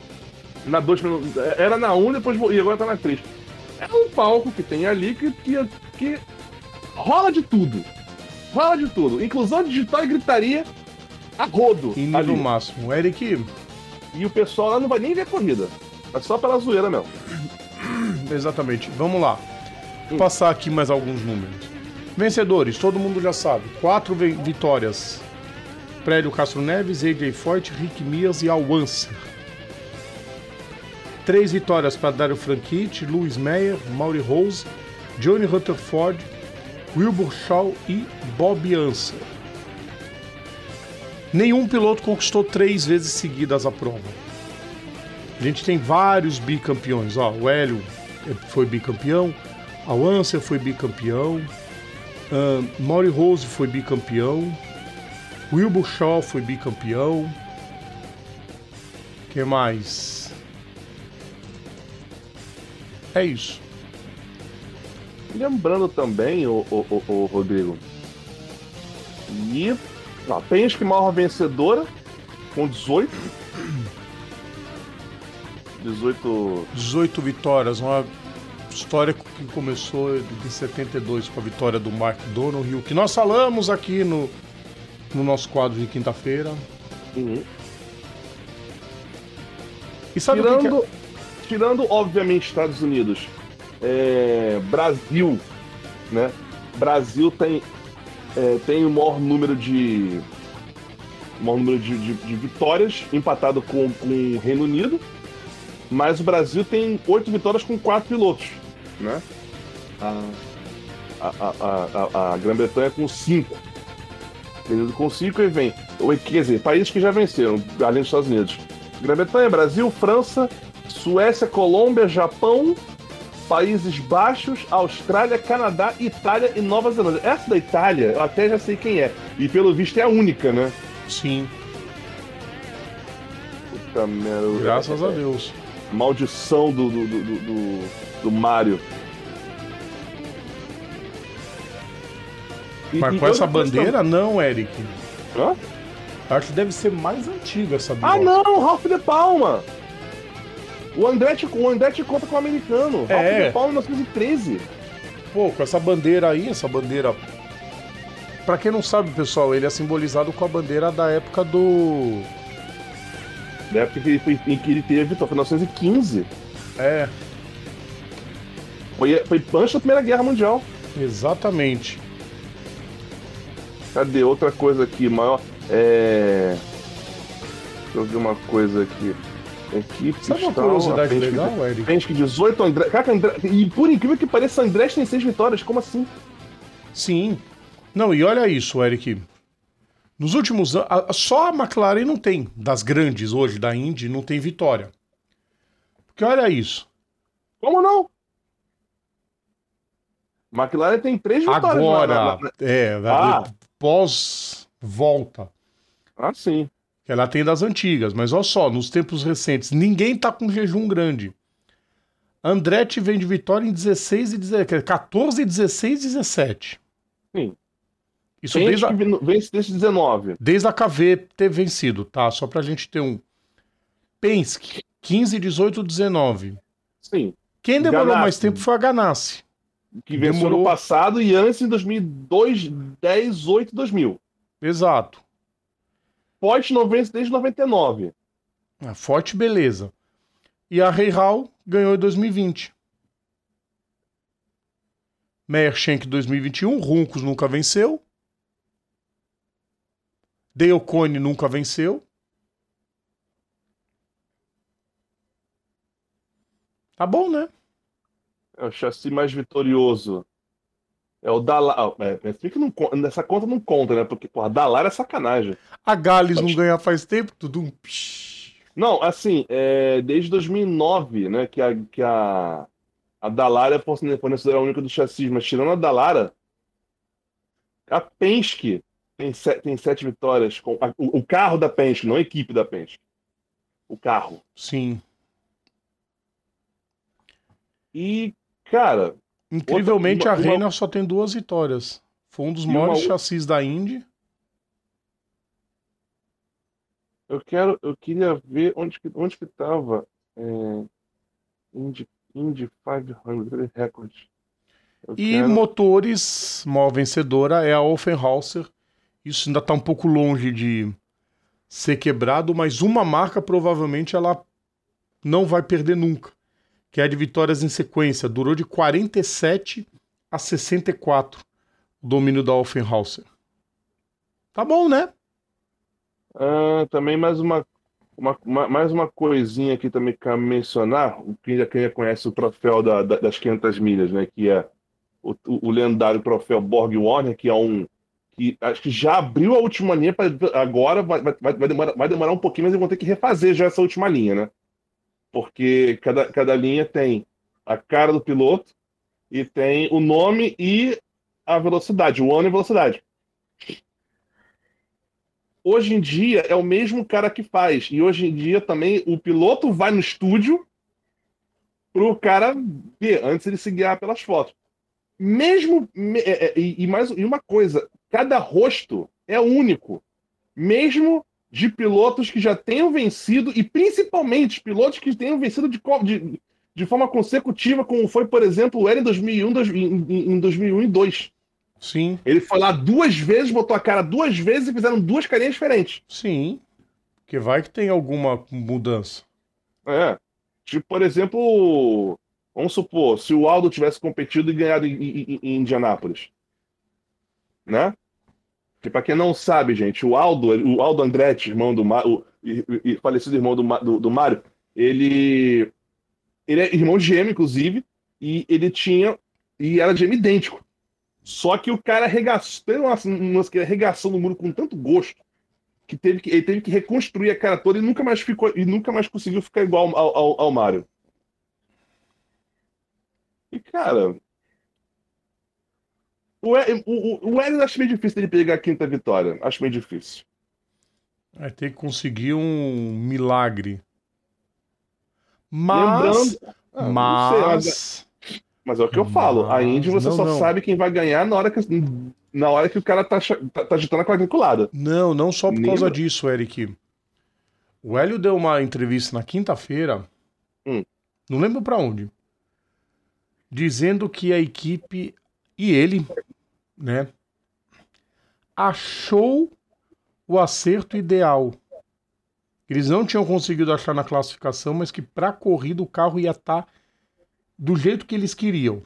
Na 2, era na 1, depois e agora tá na 3. É um palco que tem ali que, que, que rola de tudo. Rola de tudo. Inclusão digital e gritaria a rodo. E no máximo. Eric. E o pessoal lá não vai nem ver a corrida. É só pela zoeira mesmo. [coughs] Exatamente. Vamos lá. Vou hum. passar aqui mais alguns números. Vencedores, todo mundo já sabe. Quatro vitórias. Prédio Castro Neves, AJ Forte, Rick Mias e Alwancer. Três vitórias para Dario Franchitti, Louis Meyer, Maury Rose, Johnny Rutherford, Wilbur Shaw e Bob Anser. Nenhum piloto conquistou três vezes seguidas a prova. A gente tem vários bicampeões. Ó, o Hélio foi bicampeão, a Anser foi bicampeão, uh, Maury Rose foi bicampeão, Wilbur Shaw foi bicampeão. que mais? É isso. Lembrando também, o, o, o, Rodrigo, e a Penske maior vencedora, com 18. 18. 18 vitórias, uma história que começou em 72 com a vitória do Mark Donohue, que nós falamos aqui no, no nosso quadro de quinta-feira. Uhum. E sabe Tirando... o que, que é? tirando, obviamente, Estados Unidos, é, Brasil, né? Brasil tem, é, tem o maior número de. O maior número de, de, de vitórias, empatado com, com o Reino Unido. Mas o Brasil tem oito vitórias com quatro pilotos, né? A, a, a, a Grã-Bretanha com cinco. Com cinco e vem. Quer dizer, países que já venceram, além dos Estados Unidos. Grã-Bretanha, Brasil, França, Suécia, Colômbia, Japão, Países Baixos, Austrália, Canadá, Itália e Nova Zelândia. Essa da Itália, eu até já sei quem é. E pelo visto é a única, né? Sim. Puta merda. Graças a Deus. Maldição do, do, do, do, do Mario. Mas com essa bandeira, questão... não, Eric. Hã? Acho que deve ser mais antiga essa Ah, não! Ralph de Palma! O Andretti, o Andretti conta com o americano. É. Ralph Paulo 1913. Pô, com essa bandeira aí, essa bandeira. Pra quem não sabe, pessoal, ele é simbolizado com a bandeira da época do. Da época em que ele teve, então, foi 1915. É. Foi, foi pancha da Primeira Guerra Mundial. Exatamente. Cadê outra coisa aqui, maior? É. Deixa eu ver uma coisa aqui. Equipe Sabe uma curiosidade legal, Eric? Penske 18, André... Caraca, André... E por incrível que pareça, André tem 6 vitórias. Como assim? Sim. Não, e olha isso, Eric. Nos últimos anos, só a McLaren não tem, das grandes hoje, da Indy, não tem vitória. Porque olha isso. Como não? McLaren tem três vitórias. Agora, na, na, é, ah. pós-volta. Ah, sim. Ela tem das antigas, mas olha só, nos tempos recentes, ninguém tá com jejum grande. Andretti vem de vitória em 16 e 17, 14, 16 e 17. Sim. Isso desde a, vence desde 19. Desde a KV ter vencido, tá? Só pra gente ter um. Penske, 15, 18, 19. Sim. Quem demorou Ganassi. mais tempo foi a Ganassi. Que venceu demorou... no passado e antes em 2002, 10, 8, 2000. Exato. Forte não vence desde 99. Ah, forte, beleza. E a Rei Hall ganhou em 2020. Meyer Shank 2021, Runcos nunca venceu. Dale Cone nunca venceu. Tá bom, né? É o chassi mais vitorioso. É o Dalar. É, é que não, nessa conta não conta, né? Porque, porra, Dalar é sacanagem. A Gales não ganha faz tempo, tudo um. Não, assim, é, desde 2009, né? Que a, que a, a Dalara é fornecedora única do chassi, mas tirando a Dalara, a Penske tem, sete, tem sete vitórias. Com, a, o, o, carro da Penske, não a equipe da Penske. O carro. Sim. E, cara. Incrivelmente, outra, uma, a Reina uma... só tem duas vitórias. Foi um dos maiores uma... chassis da Indy. Eu quero, eu queria ver onde que, onde que tava é, Indy, Indy 500 Record. e quero... motores, maior vencedora é a Offenhauser isso ainda está um pouco longe de ser quebrado, mas uma marca provavelmente ela não vai perder nunca, que é a de vitórias em sequência. Durou de 47 a 64 o domínio da Offenhauser. Tá bom, né? Ah, também mais uma, uma, mais uma coisinha aqui também que mencionar, quem já, quem já conhece o troféu da, da, das 500 milhas, né, que é o, o, lendário troféu Borg Warner, que é um que acho que já abriu a última linha para agora vai, vai, vai, demorar, vai demorar um pouquinho, mas eles vão ter que refazer já essa última linha, né? Porque cada, cada linha tem a cara do piloto e tem o nome e a velocidade, o ano e velocidade. Hoje em dia é o mesmo cara que faz. E hoje em dia também o piloto vai no estúdio pro cara ver, antes ele se guiar pelas fotos. Mesmo. É, é, e, mais uma coisa, cada rosto é único. Mesmo de pilotos que já tenham vencido, e principalmente pilotos que tenham vencido de, de, de forma consecutiva, como foi, por exemplo, o L em 2001, dois, em, em 2001 e 2002. Sim. Ele foi lá duas vezes, botou a cara duas vezes e fizeram duas carinhas diferentes. Sim. Que vai que tem alguma mudança. É. Tipo, por exemplo, Vamos supor, se o Aldo tivesse competido e ganhado em, em, em Indianápolis. Né? Que para quem não sabe, gente, o Aldo, o Aldo Andretti, irmão do Mário, falecido irmão do, do, do Mário, ele, ele é irmão gêmeo, inclusive, e ele tinha. E era gêmeo idêntico. Só que o cara arregaçou, teve uma, uma, arregaçou no muro com tanto gosto que, teve que ele teve que reconstruir a cara toda e nunca mais ficou e nunca mais conseguiu ficar igual ao, ao, ao Mário. E, cara. O, o, o Hélio acho meio difícil ele pegar a quinta vitória. Acho meio difícil. Vai ter que conseguir um milagre. Mas. Ah, mas. mas é o que eu falo. A Indy você não, só não. sabe quem vai ganhar na hora que, na hora que o cara tá, tá, tá agitando a quadriculada. Não, não só por causa disso, Eric. O Hélio deu uma entrevista na quinta-feira. Hum. Não lembro para onde dizendo que a equipe e ele, né, achou o acerto ideal. Eles não tinham conseguido achar na classificação, mas que para a corrida o carro ia estar tá do jeito que eles queriam.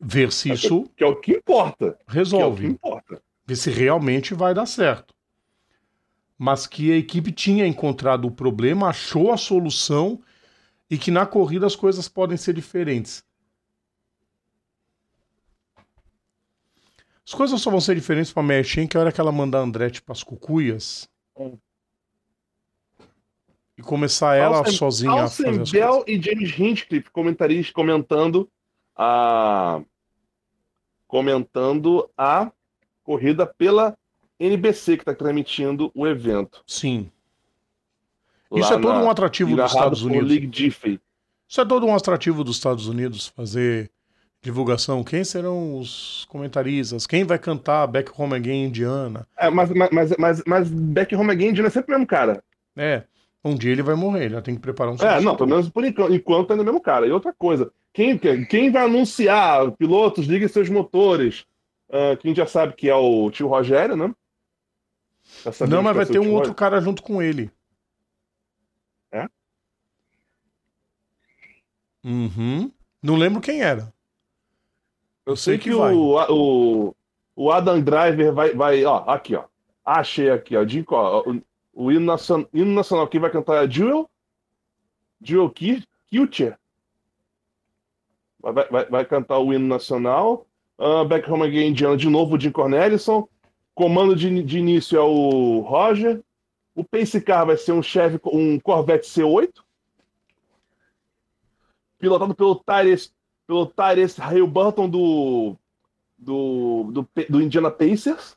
Ver se isso. Que é o que importa. Resolve. Que é o que importa. Ver se realmente vai dar certo. Mas que a equipe tinha encontrado o problema, achou a solução e que na corrida as coisas podem ser diferentes. As coisas só vão ser diferentes para a Merchen que a hora que ela mandar a Andretti para as cucuias é. e começar ela Alcem, sozinha Alcem a fazer as Bell coisas. e James Hinchcliffe comentaristas comentando a comentando a corrida pela NBC que está transmitindo o evento. Sim. Isso é todo um atrativo dos Estados Unidos. League. Isso é todo um atrativo dos Estados Unidos, fazer divulgação. Quem serão os comentaristas? Quem vai cantar Back Home Again Indiana? É, mas, mas, mas, mas Back Home Again Indiana é sempre o mesmo cara. É. Um dia ele vai morrer, ele já tem que preparar um É, não, pelo menos por enquanto, enquanto é no mesmo cara. E outra coisa, quem, quem vai anunciar, pilotos, liguem seus motores. Uh, quem já sabe que é o tio Rogério, né? Não, mas vai ter um outro cara junto com ele. É? Uhum. Não lembro quem era. Eu sei, sei que, que o, o, o Adam Driver vai, vai. Ó, aqui, ó. Achei aqui, ó. Jim, ó o, o hino, nacional, hino nacional quem vai cantar é Jewel. Jewel Kilcher. Vai, vai, vai cantar o hino nacional. Uh, Back Home Again Indiana de novo, o Jim Cornelison. Comando de, de início é o Roger. O Pace Car vai ser um Chevy, um Corvette C8. Pilotado pelo Tyrese, pelo Tyrese Burton do, do, do, do, Indiana Pacers.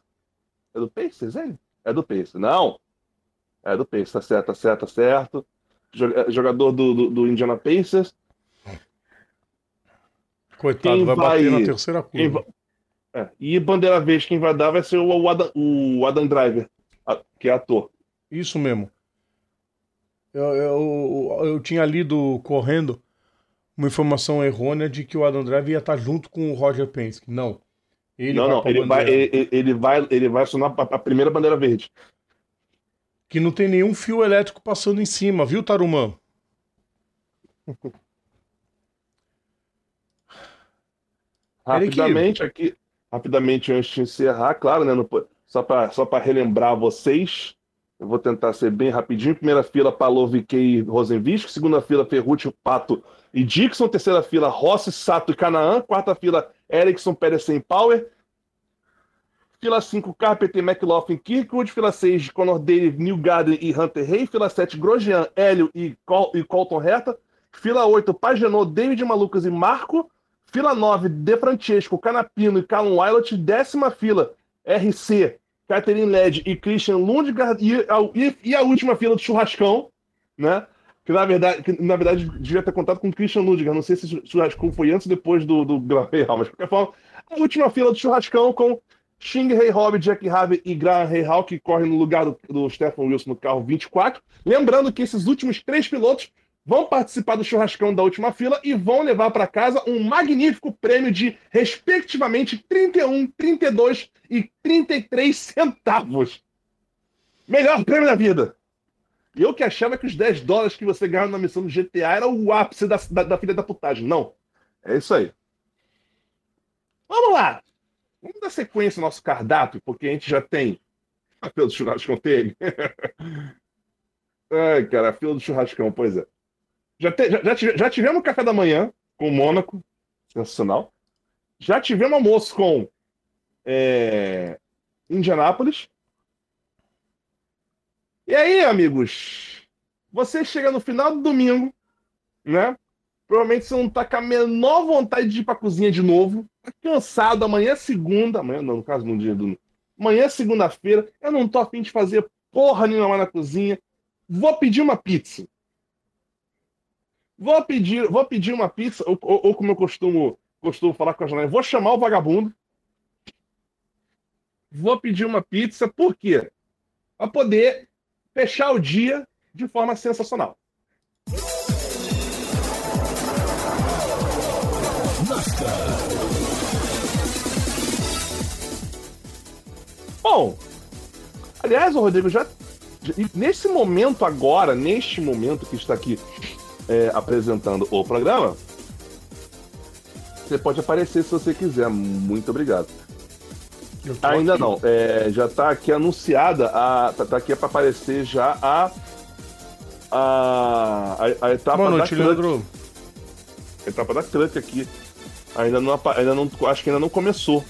É do Pacers, é? É do Pacers. Não. É do Pacers, tá certo, tá certo, tá certo. É, jogador do, do, do Indiana Pacers. Coitado, quem vai, vai bater na terceira curva. É, e bandeira verde, quem vai dar vai ser o Adam, o Adam Driver, que é ator. Isso mesmo. Eu, eu, eu, tinha lido correndo uma informação errônea de que o Adam Driver ia estar junto com o Roger Penske. Não. Ele não, não, ele vai, ele, ele, vai, ele vai acionar a primeira bandeira verde. Que não tem nenhum fio elétrico passando em cima, viu, Tarumã? [laughs] Rapidamente aqui, rapidamente antes de encerrar, claro, né? No, só para só relembrar vocês, eu vou tentar ser bem rapidinho. Primeira fila, Palovic e Rosenvich. Segunda fila, Ferrucci, Pato e Dixon. Terceira fila, Rossi, Sato e Canaan. Quarta fila, Erickson, Pérez e Power. Fila 5, Carpenter, McLaughlin, Kirkwood. Fila 6, Conor Daly, New Garden e Hunter Hay. Fila 7, Grosjean, Hélio e, Col e Colton Herta. Fila 8, Pagenot, David Malucas e Marco. Fila 9, De Francesco, Canapino e Callum Wilot. Décima fila, RC, Catherine Led e Christian Lundgaard. E a, e, e a última fila do Churrascão, né? Que na verdade, que, na verdade devia ter contato com o Christian Lundgaard. Não sei se o Churrascão foi antes ou depois do, do Graham Real, mas de qualquer forma, a última fila do Churrascão com Xing Rei Hobb, Jack Harvey e Graham Rei Hall, que correm no lugar do, do Stephen Wilson no carro 24. Lembrando que esses últimos três pilotos vão participar do churrascão da última fila e vão levar para casa um magnífico prêmio de, respectivamente, 31, 32 e 33 centavos. Melhor prêmio da vida. E eu que achava que os 10 dólares que você ganhava na missão do GTA era o ápice da, da, da filha da putagem. Não. É isso aí. Vamos lá. Vamos dar sequência ao nosso cardápio, porque a gente já tem a fila do churrascão dele. [laughs] Ai, cara, a fila do churrascão, pois é. Já, te, já, já, já tivemos café da manhã com o Mônaco, sensacional. Já tivemos almoço com é, Indianápolis. E aí, amigos, você chega no final do domingo, né? Provavelmente você não tá com a menor vontade de ir pra cozinha de novo. Tá cansado, amanhã é segunda, amanhã não, no caso no dia do. Amanhã é segunda-feira, eu não tô afim de fazer porra nenhuma na cozinha. Vou pedir uma pizza. Vou pedir, vou pedir uma pizza, ou, ou, ou como eu costumo, costumo falar com a Janela, vou chamar o vagabundo. Vou pedir uma pizza, por quê? Para poder fechar o dia de forma sensacional. Bom, aliás, o Rodrigo já nesse momento agora, neste momento que está aqui é, apresentando o programa, você pode aparecer se você quiser. Muito obrigado. Ainda aqui. não. É, já está aqui anunciada a. Tá, tá aqui para aparecer já a. A, a, a etapa Boa noite, da Leandro. Etapa da truck aqui. Ainda não, ainda não. Acho que ainda não começou.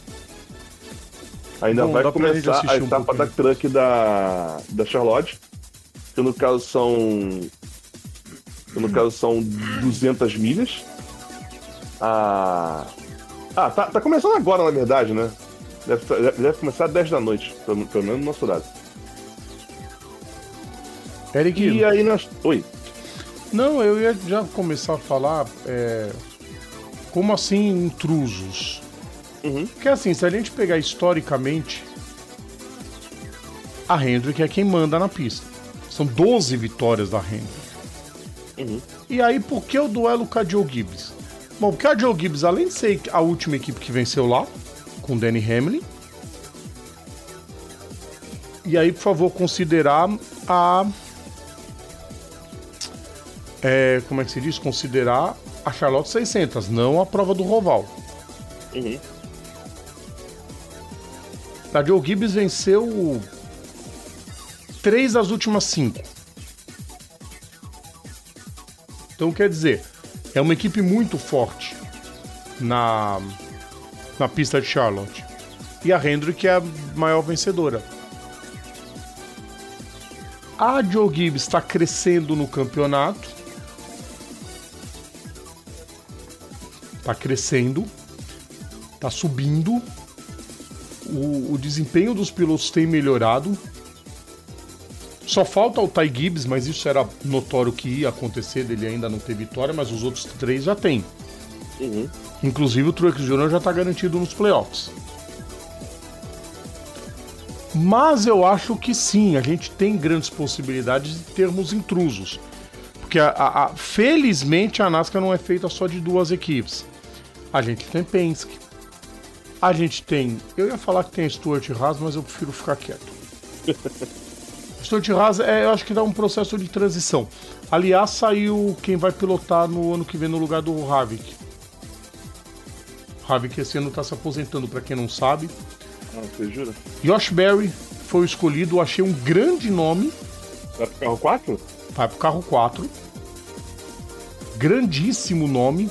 Ainda Bom, vai começar a etapa um da truck da, da Charlotte. Que no caso são no caso são 200 milhas. Ah, ah tá, tá começando agora, na verdade, né? Deve, deve começar às 10 da noite, pelo, pelo menos no nosso horário. Eric. E aí nós. Oi. Não, eu ia já começar a falar. É... Como assim intrusos? Uhum. Porque assim, se a gente pegar historicamente, a Hendrick é quem manda na pista. São 12 vitórias da Hendrick. Uhum. E aí, por que o duelo com a Joe Gibbs? Bom, porque a Joe Gibbs, além de ser a última equipe que venceu lá, com Danny Hamlin, e aí, por favor, considerar a. É, como é que se diz? Considerar a Charlotte 600, não a prova do Roval. Uhum. A Joe Gibbs venceu três das últimas cinco. Então quer dizer, é uma equipe muito forte na, na pista de Charlotte. E a Hendrick é a maior vencedora. A Joe Gibbs está crescendo no campeonato. Está crescendo. Está subindo. O, o desempenho dos pilotos tem melhorado. Só falta o Ty Gibbs, mas isso era notório que ia acontecer, dele ainda não ter vitória, mas os outros três já tem. Uhum. Inclusive o Truex Jr. já está garantido nos playoffs. Mas eu acho que sim, a gente tem grandes possibilidades de termos intrusos. Porque a, a, a, felizmente a NASCAR não é feita só de duas equipes. A gente tem Penske. A gente tem. Eu ia falar que tem Stuart Haas, mas eu prefiro ficar quieto. [laughs] Stuart Haas, é, eu acho que dá um processo de transição. Aliás, saiu quem vai pilotar no ano que vem no lugar do Havik. Havik esse ano está se aposentando, para quem não sabe. Ah, você jura? Josh Berry foi o escolhido, achei um grande nome. Vai pro carro 4? Vai pro carro 4. Grandíssimo nome,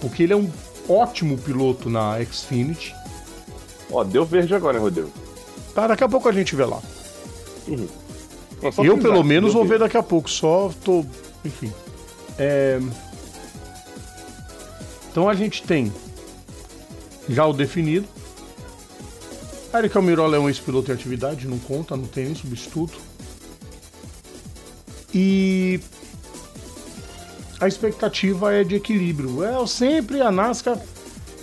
porque ele é um ótimo piloto na Xfinity. Ó, deu verde agora, hein, Rodrigo? Tá, daqui a pouco a gente vê lá. Uhum. Não, eu, pelo menos, vou ver daqui a pouco, só tô. Enfim. É... Então a gente tem já o definido. Eric Almirola é um ex-piloto em atividade, não conta, não tem nem substituto. E a expectativa é de equilíbrio. É sempre a NASCAR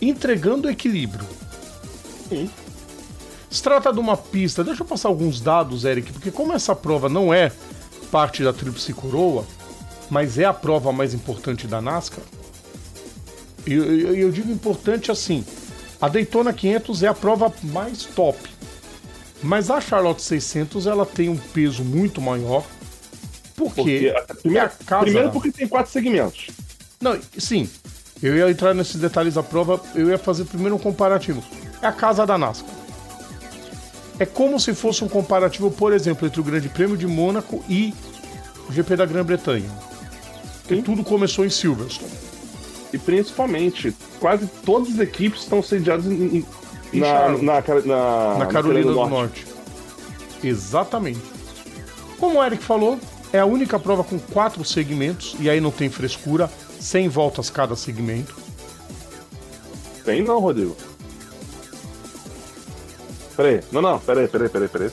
entregando equilíbrio. Sim. Se trata de uma pista, deixa eu passar alguns dados, Eric, porque como essa prova não é parte da Tríplice Coroa, mas é a prova mais importante da NASCAR, e eu, eu, eu, digo importante assim, a Daytona 500 é a prova mais top, mas a Charlotte 600 ela tem um peso muito maior, porque, porque primeiro, é a casa... Primeiro porque tem quatro segmentos. Não, sim, eu ia entrar nesses detalhes da prova, eu ia fazer primeiro um comparativo. É a casa da NASCAR. É como se fosse um comparativo, por exemplo, entre o Grande Prêmio de Mônaco e o GP da Grã-Bretanha. Que tudo começou em Silverstone. E principalmente, quase todas as equipes estão sediadas em, em na, na, na, na, na, Carolina do, do Norte. Norte. Exatamente. Como o Eric falou, é a única prova com quatro segmentos, e aí não tem frescura, 100 voltas cada segmento. Tem não, Rodrigo. Peraí, não, não, peraí, peraí, peraí, peraí.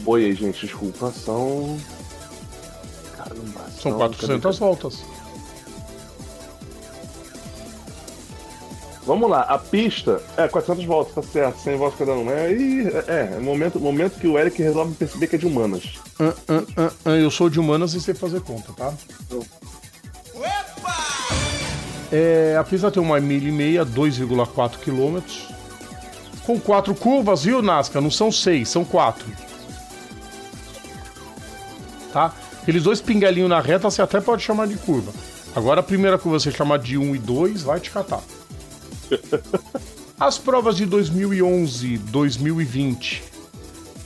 Boi aí, gente, desculpa, são. Caramba, são, são 400 voltas. Vamos lá, a pista é 400 voltas, tá certo, 100 voltas cada um. É, é, é momento, momento que o Eric resolve perceber que é de humanas. Uh, uh, uh, eu sou de humanas e sei fazer conta, tá? Então. É, a pista tem uma milha e meia, 2,4 quilômetros. Com quatro curvas, viu, Nasca? Não são seis, são quatro. Tá? Aqueles dois pinguelinhos na reta você até pode chamar de curva. Agora a primeira curva você chamar de 1 um e 2, vai te catar. [laughs] As provas de 2011, 2020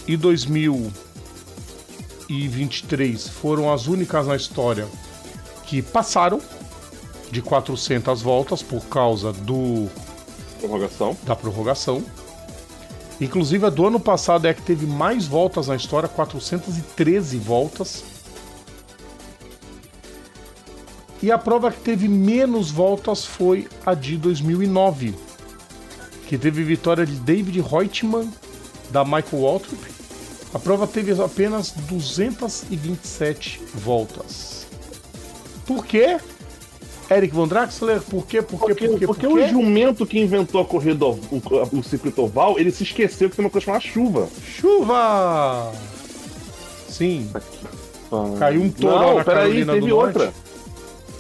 e 2023 foram as únicas na história que passaram de 400 voltas por causa do prorrogação. da prorrogação. Inclusive a do ano passado é a que teve mais voltas na história, 413 voltas. E a prova que teve menos voltas foi a de 2009, que teve vitória de David Reutemann, da Michael Waltrip. A prova teve apenas 227 voltas. Por quê? Eric Von Draxler, por quê? Por quê? Porque, por quê? porque por quê? o jumento que inventou a corrida, o, o, o circuito oval, ele se esqueceu que tem uma coisa chamada chuva. Chuva! Sim. Caiu um touro Não, na peraí, Carolina teve outra. Norte.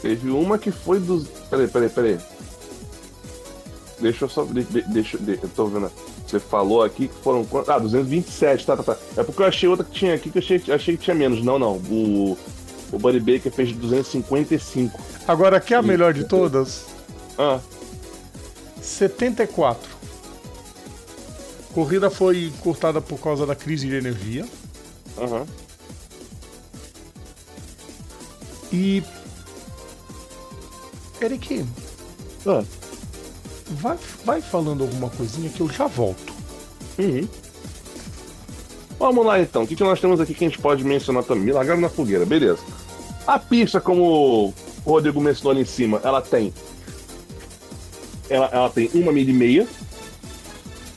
Teve uma que foi dos. Peraí, peraí, peraí. Deixa eu só. de- de- deixa, de- eu tô vendo. Você falou aqui que foram. Ah, 227, tá, tá, tá. É porque eu achei outra que tinha aqui que eu achei, achei que tinha menos. Não, não. O, o Buddy Baker fez 255. Agora, quer a melhor de todas? Ah, 74. Corrida foi cortada por causa da crise de energia. aham. E. Eric, Ah, vai, vai falando alguma coisinha que eu já volto. uhum. Vamos lá então. O que, que nós temos aqui que a gente pode mencionar também? Milagre na fogueira, beleza. A pista, como o Rodrigo mencionou ali em cima, ela tem. Ela, ela tem uma milha e meia.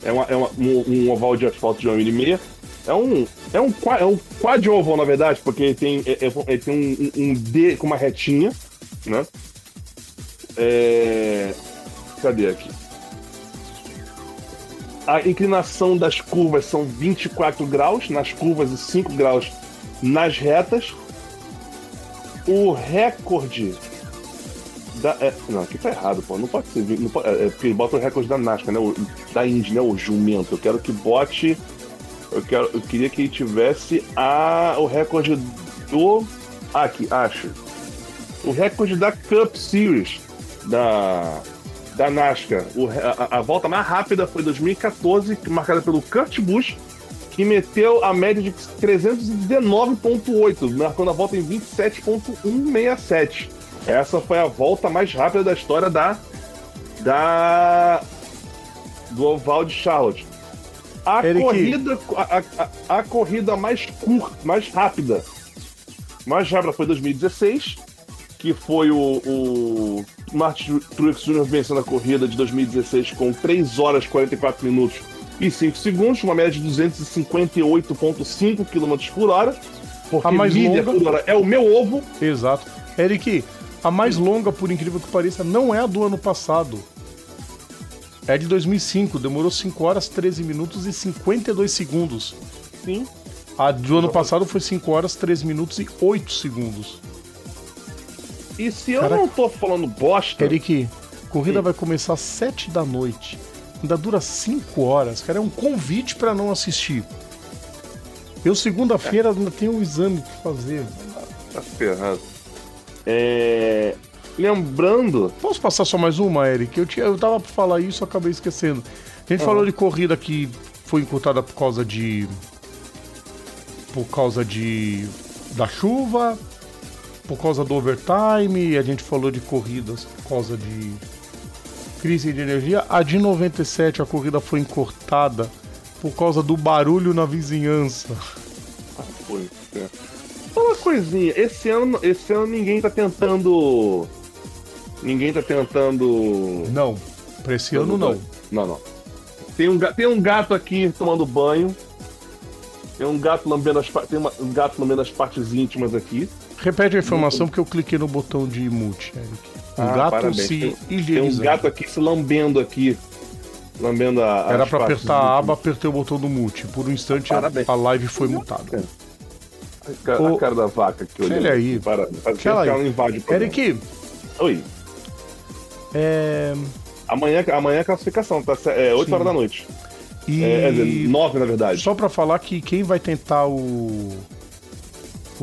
É, uma, é uma- um, um oval de asfalto de uma milha e meia. É um, é um, é um quadri-oval, na verdade, porque ele tem, é- é- ele tem um- um D com uma retinha, né? É... Cadê aqui? A inclinação das curvas são 24 graus nas curvas e 5 graus nas retas. O recorde da. é, não, aqui tá errado, pô. Não pode ser. Não pode, é, é porque bota o recorde da NASCAR, né? O, da Indy, né? O jumento. Eu quero que bote. Eu, quero, eu queria que tivesse a, o recorde do. ah, Aqui, acho. O recorde da Cup Series da, da NASCAR. O a, a volta mais rápida foi 2014, marcada pelo Kurt Busch, que meteu a média de 319,8, marcando a volta em 27,167. Essa foi a volta mais rápida da história da, da do oval de Charlotte. A Eric. corrida, a, a- a corrida mais curta, mais rápida, mais rápida foi 2016, que foi o, o Martin Truex Jr. vencendo a corrida de 2016 com 3 horas 44 minutos e 5 segundos, uma média de 258,5 km por hora. Porque A mais milha longa. por hora é o meu ovo. Exato. Eric, a mais longa, por incrível que pareça, não é a do ano passado. É de 2005, demorou 5 horas, 13 minutos e 52 segundos. Sim. A do ano passado foi 5 horas, 13 minutos e 8 segundos. E se eu Caraca. não tô falando bosta, Eric, corrida vai começar às 7 da noite. Ainda dura 5 horas. Cara, é um convite pra não assistir. Eu, segunda-feira, ainda tenho um exame pra fazer. tá ferrado. É... Lembrando, Posso passar só mais uma, Eric? Eu, tinha, eu tava pra falar isso, acabei esquecendo. A gente falou de corrida que foi encurtada por causa de. Por causa de. da chuva, por causa do overtime, e a gente falou de corridas por causa de crise de energia. A de 97, a corrida foi encurtada por causa do barulho na vizinhança. Ah, foi. É. Uma coisinha, esse ano, esse ano ninguém tá tentando. Ninguém tá tentando. Não, pra esse ano não. Não, não. Tem um, tem um gato aqui tomando banho. Tem um gato lambendo as, tem uma- um gato lambendo as partes íntimas aqui. Repete a informação porque eu cliquei no botão de mute, Eric. Um Ah, gato parabéns. se Tem- Tem um gato aqui se lambendo aqui. Lambendo a. Era partes apertar a aba, apertei o botão do mute. Por um instante a, a live foi mutada. A cara, Ô, a cara da vaca aqui olhando. olha aí. Para, para Aquela que ela invade o. Eric, Oi. é... Amanhã, amanhã é a classificação, tá? É 8 Sim. horas da noite. E É, dizer, 9 na verdade. só pra falar que quem vai tentar o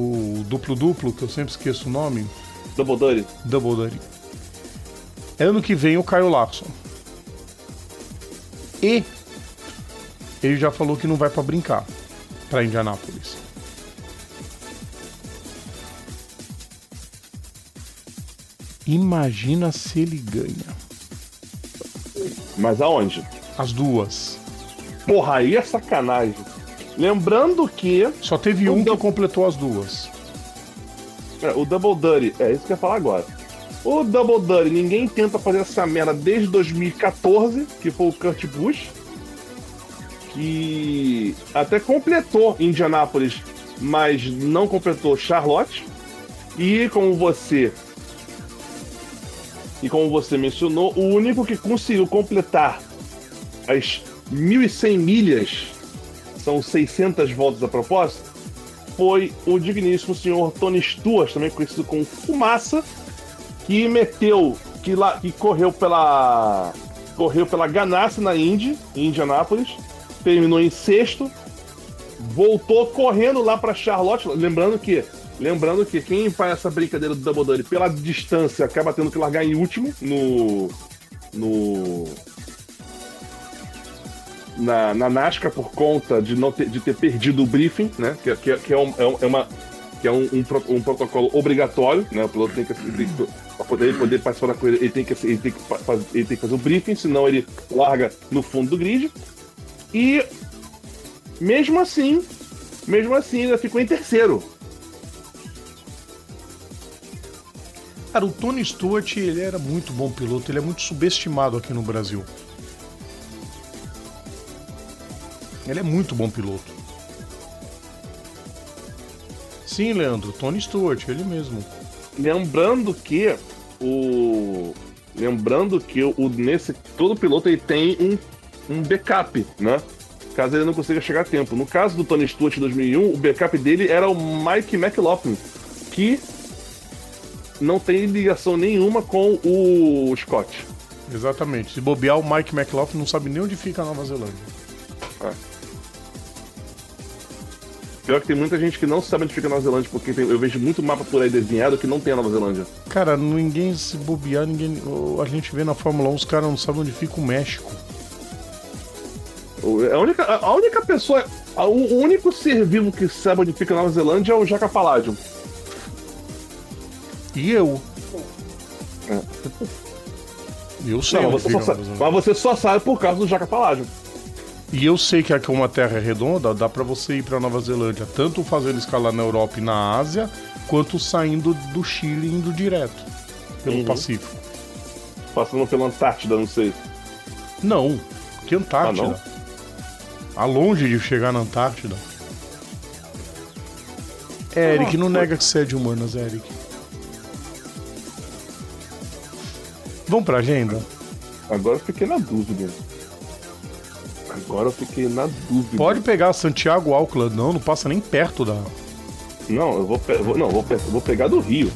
o duplo duplo, que eu sempre esqueço o nome, Double Dirty. Double Duty. Ano que vem o Caio Larson. E ele já falou que não vai pra brincar pra Indianápolis. Imagina se ele ganha. Mas aonde? As duas. Porra, aí é sacanagem. Lembrando que Só teve um que completou as duas. é, o Double Dirty, é isso que eu ia falar agora. O Double Duty, ninguém tenta fazer essa merda desde 2014, que foi o Kurt Busch, que até completou Indianápolis, mas não completou Charlotte. E como você e como você mencionou, o único que conseguiu completar as 1.100 milhas, são 600 voltas a propósito, foi o digníssimo senhor Tony Stewart, também conhecido como Fumaça, que meteu, que, lá, que correu pela correu pela Ganassi na Indy, em Indianápolis, terminou em sexto, voltou correndo lá para Charlotte, lembrando que lembrando que quem faz essa brincadeira do Double Duty pela distância acaba tendo que largar em último no no na, na NASCAR por conta de não ter, de ter perdido o briefing, né? Que, que, que é, um, é, uma que é um, um, um, protocolo obrigatório, né? O piloto tem que, tem que para poder, poder participar da corrida, ele tem, que, ele, tem que ele tem que fazer o briefing, senão ele larga no fundo do grid. E mesmo assim, mesmo assim, ainda ficou em terceiro. Cara, o Tony Stewart, ele era muito bom piloto, ele é muito subestimado aqui no Brasil. Ele é muito bom piloto. Sim, Leandro, Tony Stewart, ele mesmo. Lembrando que o lembrando que o nesse todo piloto ele tem um, um backup, né? Caso ele não consiga chegar a tempo. No caso do Tony Stewart em 2001, o backup dele era o Mike McLaughlin, que não tem ligação nenhuma com o Scott. Exatamente. Se bobear, o Mike McLaughlin não sabe nem onde fica a Nova Zelândia. É. Pior que tem muita gente que não sabe onde fica a Nova Zelândia, porque tem, eu vejo muito mapa por aí desenhado que não tem a Nova Zelândia. Cara, ninguém se bobear, ninguém. A gente vê na Fórmula 1 os caras não sabem onde fica o México. A única, a única pessoa. o único ser vivo que sabe onde fica a Nova Zelândia é o Jaca Paládio. E eu. É. Eu sei. Não, você sabe, mas você só sabe por causa do Jaca Paládio. E eu sei que aqui é uma terra redonda, dá para você ir para Nova Zelândia, tanto fazendo escalar na Europa e na Ásia, quanto saindo do Chile indo direto pelo uhum. Pacífico. Passando pela Antártida, não sei. Não, que Antártida? Ah? A longe de chegar na Antártida. É, Eric, não foi. nega que você é de humanas, Eric. Vamos pra agenda? Agora eu fiquei na dúvida. Agora eu fiquei na dúvida. Pode pegar Santiago Auckland, não, não passa nem perto da. Não, eu vou, vou não, vou, vou pegar do Rio.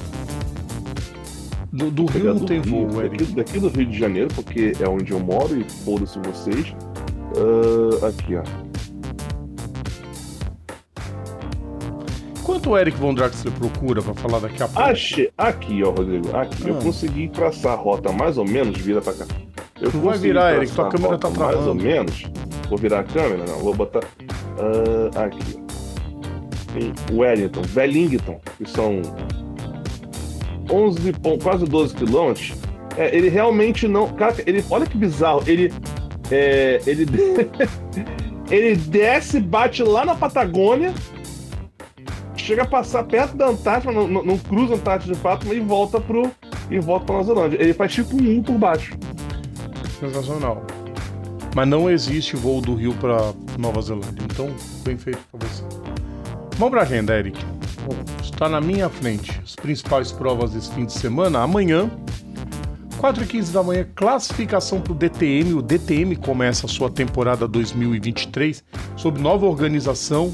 Do, do Rio não do tem Rio, voo, daqui, daqui, do Rio de Janeiro, porque é onde eu moro e foda-se vocês. Uh, aqui, ó. Quanto o Eric Von Draxler procura pra falar daqui a pouco? Achei, aqui, ó, Rodrigo. Aqui, ah. eu consegui traçar a rota mais ou menos, vira pra cá. Eu não vai virar, Eric, tua câmera tá travando. Mais ou menos. Vou virar a câmera? Não, vou botar. Uh, aqui. Tem Wellington, Wellington, que são 11, quase 12 quilômetros. É, ele realmente não. Cara, ele, olha que bizarro. Ele. É, ele, [laughs] ele desce, bate lá na Patagônia, chega a passar perto da Antártida, não, não, não cruza a Antártida de fato, e volta pro. E volta pra Nova Zelândia. Ele faz tipo um por baixo. Sensacional. Mas não existe voo do Rio para Nova Zelândia. Então, bem feito para você. Vamos para a agenda, Eric. Está na minha frente as principais provas desse fim de semana. Amanhã, 4 e 15 da manhã, classificação para o DTM. O DTM começa a sua temporada 2023 sob nova organização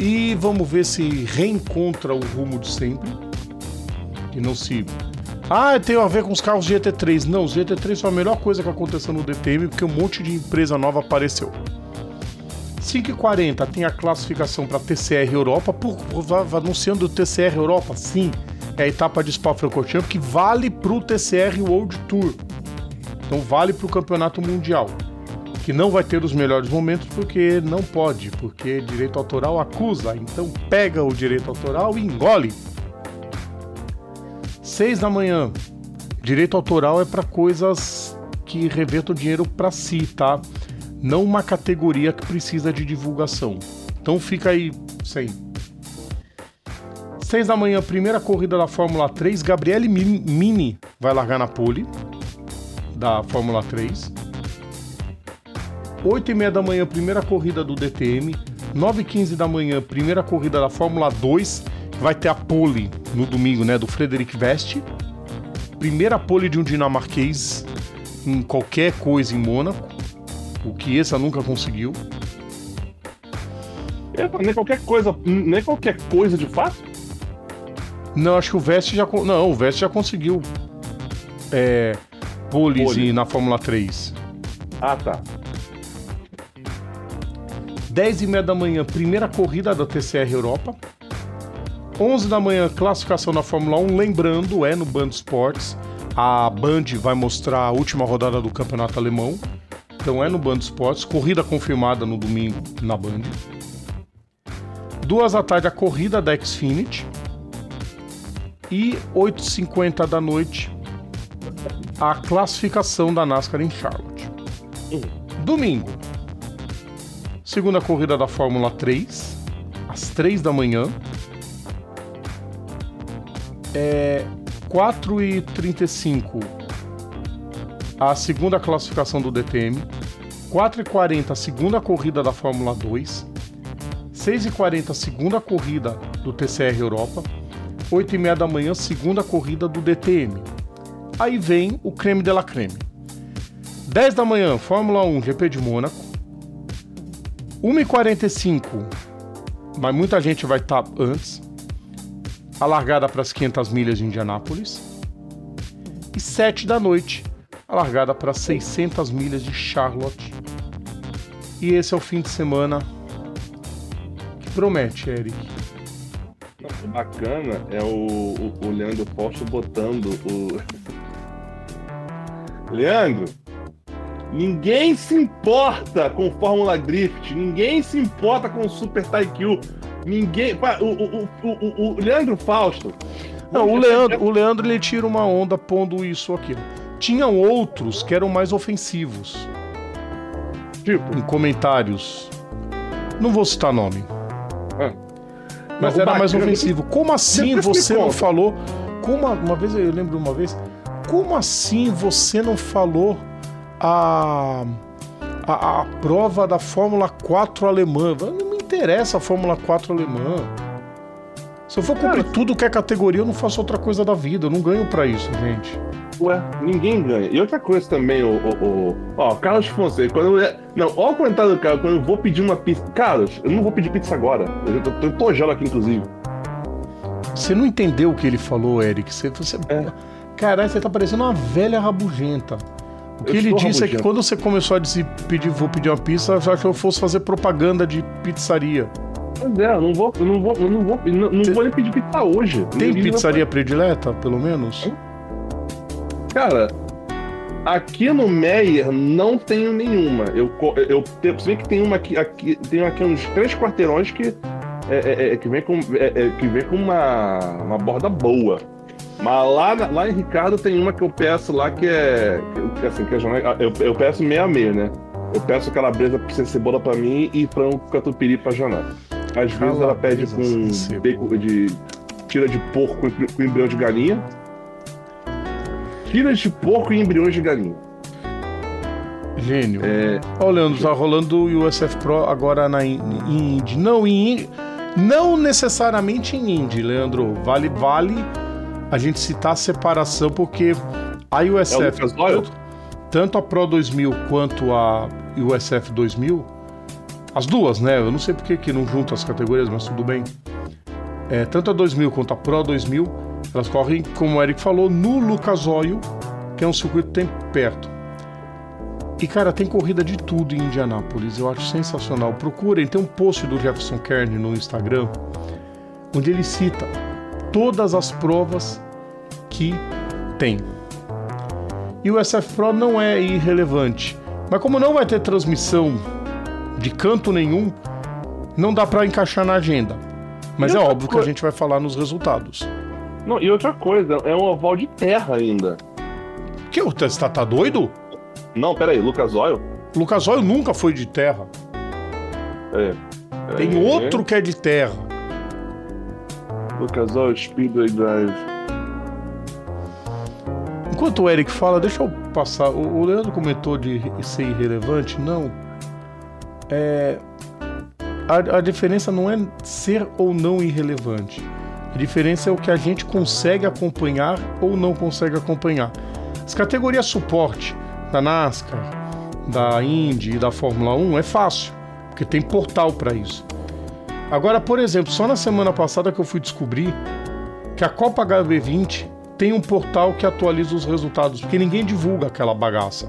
e vamos ver se reencontra o rumo de sempre. Que não se ah, tem a ver com os carros GT3. Não, os GT3 foi a melhor coisa que aconteceu no DTM, porque um monte de empresa nova apareceu. 5h40 tem a classificação para TCR Europa, por, por, anunciando o TCR Europa, sim, é a etapa de Spa-Francorchamps que vale para o TCR World Tour. Então vale para o campeonato mundial, que não vai ter os melhores momentos porque não pode, porque direito autoral acusa. Então pega o direito autoral e engole. 6 da manhã. Direito autoral é para coisas que revertam dinheiro para si, tá? Não uma categoria que precisa de divulgação. Então fica aí sem. 6 da manhã, primeira corrida da Fórmula 3. Gabriele Mini vai largar na pole da Fórmula 3. 8 e meia da manhã, primeira corrida do DTM. 9 e 15 da manhã, primeira corrida da Fórmula 2. Vai ter a pole no domingo, né? Do Frederic Veste. Primeira pole de um dinamarquês em qualquer coisa em Mônaco. O que essa nunca conseguiu. É, nem qualquer coisa, nem qualquer coisa de fato? Não, acho que o Veste já. Não, o Veste já conseguiu. É. Pole, pole. na Fórmula 3. Ah, tá. 10 e meia da manhã, primeira corrida da TCR Europa. 11 da manhã, classificação na Fórmula 1. Lembrando, é no Band Sports. A Band vai mostrar a última rodada do campeonato alemão. Então é no Band Sports. Corrida confirmada no domingo na Band. Duas da tarde, a corrida da Xfinity. E 8h50 da noite, a classificação da NASCAR em Charlotte. Domingo, Segunda corrida da Fórmula 3, às 3 da manhã. É 4 e 35 a segunda classificação do DTM. 4 e 40 a segunda corrida da Fórmula 2. 6 e 40 a segunda corrida do TCR Europa. 8 e meia da manhã, segunda corrida do DTM. Aí vem o creme de la creme. 10 da manhã, Fórmula 1 GP de Mônaco. 1h45, mas muita gente vai estar tá antes. A largada para as 500 milhas de Indianápolis. E 7 da noite, a largada para 600 milhas de Charlotte. E esse é o fim de semana que promete, Eric. Bacana é o, o, o Leandro Fausto botando o. [laughs] Leandro, Ninguém se importa com Fórmula Drift, ninguém se importa com Super Taikyu, ninguém. O, o, o, o, Leandro Fausto. Não, o Leandro, o Leandro ele tira uma onda pondo isso aqui. Tinham outros que eram mais ofensivos. Tipo? Em comentários. Não vou citar nome. Ah. Mas não, era mais ofensivo. Como assim você não falou? Como uma vez eu lembro uma vez. Como assim você não falou a, a, a prova da Fórmula 4 alemã. Não interessa a Fórmula 4 alemã. Se eu for cumprir Cara, tudo que é categoria, eu não faço outra coisa da vida. Eu não ganho para isso, gente. Ué, ninguém ganha. E outra coisa também, o, o, o ó, Carlos Fonseca, quando eu, não, ó o comentário do cara, quando eu vou pedir uma pizza. Carlos, eu não vou pedir pizza agora. Eu tô, tô tojando aqui, inclusive. Você não entendeu o que ele falou, Eric. Você, você... É. Caralho, você tá parecendo uma velha rabugenta. O que ele disse é que quando você começou a dizer, pedir, vou pedir uma pizza, já que eu fosse fazer propaganda de pizzaria. Pois é, eu não vou, eu não vou, eu não vou, não, não vou nem pedir pizza hoje. Tem pizzaria predileta, pelo menos? Cara, aqui no Meyer não tenho nenhuma. Eu, eu, eu sei que tem uma aqui, aqui tem aqui uns três quarteirões que é, é, é que vem com, é, é, que vem com uma, uma borda boa. Mas lá, lá em Ricardo tem uma que eu peço lá que é. Que, assim, que é eu, eu peço meia a meia, né? Eu peço calabresa sem cebola pra mim e frango catupiry pra Janã. Às vezes ela pede com bacon de. tira de porco com embrião de galinha. Tira de porco e embriões de galinha. Gênio. É... Ó, Leandro, tá rolando o USF Pro agora na Indy. Não, em Indy. Não necessariamente em Indy, Leandro. Vale, vale a gente citar a separação, porque a USF, é tanto, tanto a Pro 2000 quanto a USF 2000, as duas, né? Eu não sei porque que não juntam as categorias, mas tudo bem. É, tanto a 2000 quanto a Pro 2000, elas correm, como o Eric falou, no Lucas Oil, que é um circuito que tem perto. E, cara, tem corrida de tudo em Indianápolis. Eu acho sensacional. Procurem, tem um post do Jefferson Kern no Instagram, onde ele cita todas as provas que tem. E o SF Pro não é irrelevante, mas como não vai ter transmissão de canto nenhum, não dá para encaixar na agenda. Mas e é óbvio que a gente vai falar nos resultados. Não, e outra coisa, é um oval de terra ainda. Que o tá, tá doido? Não, peraí, Lucas Oil? Lucas Oil nunca foi de terra. É. Tem outro que é de terra. Lucas Oil Speedway Drive. Enquanto o Eric fala, deixa eu passar. O, o Leandro comentou de ser irrelevante. Não. É, a, a diferença não é ser ou não irrelevante. A diferença é o que a gente consegue acompanhar ou não consegue acompanhar. As categorias suporte da NASCAR, da Indy e da Fórmula 1 é fácil, porque tem portal para isso. Agora, por exemplo, só na semana passada que eu fui descobrir que a Copa HB20 tem um portal que atualiza os resultados, porque ninguém divulga aquela bagaça.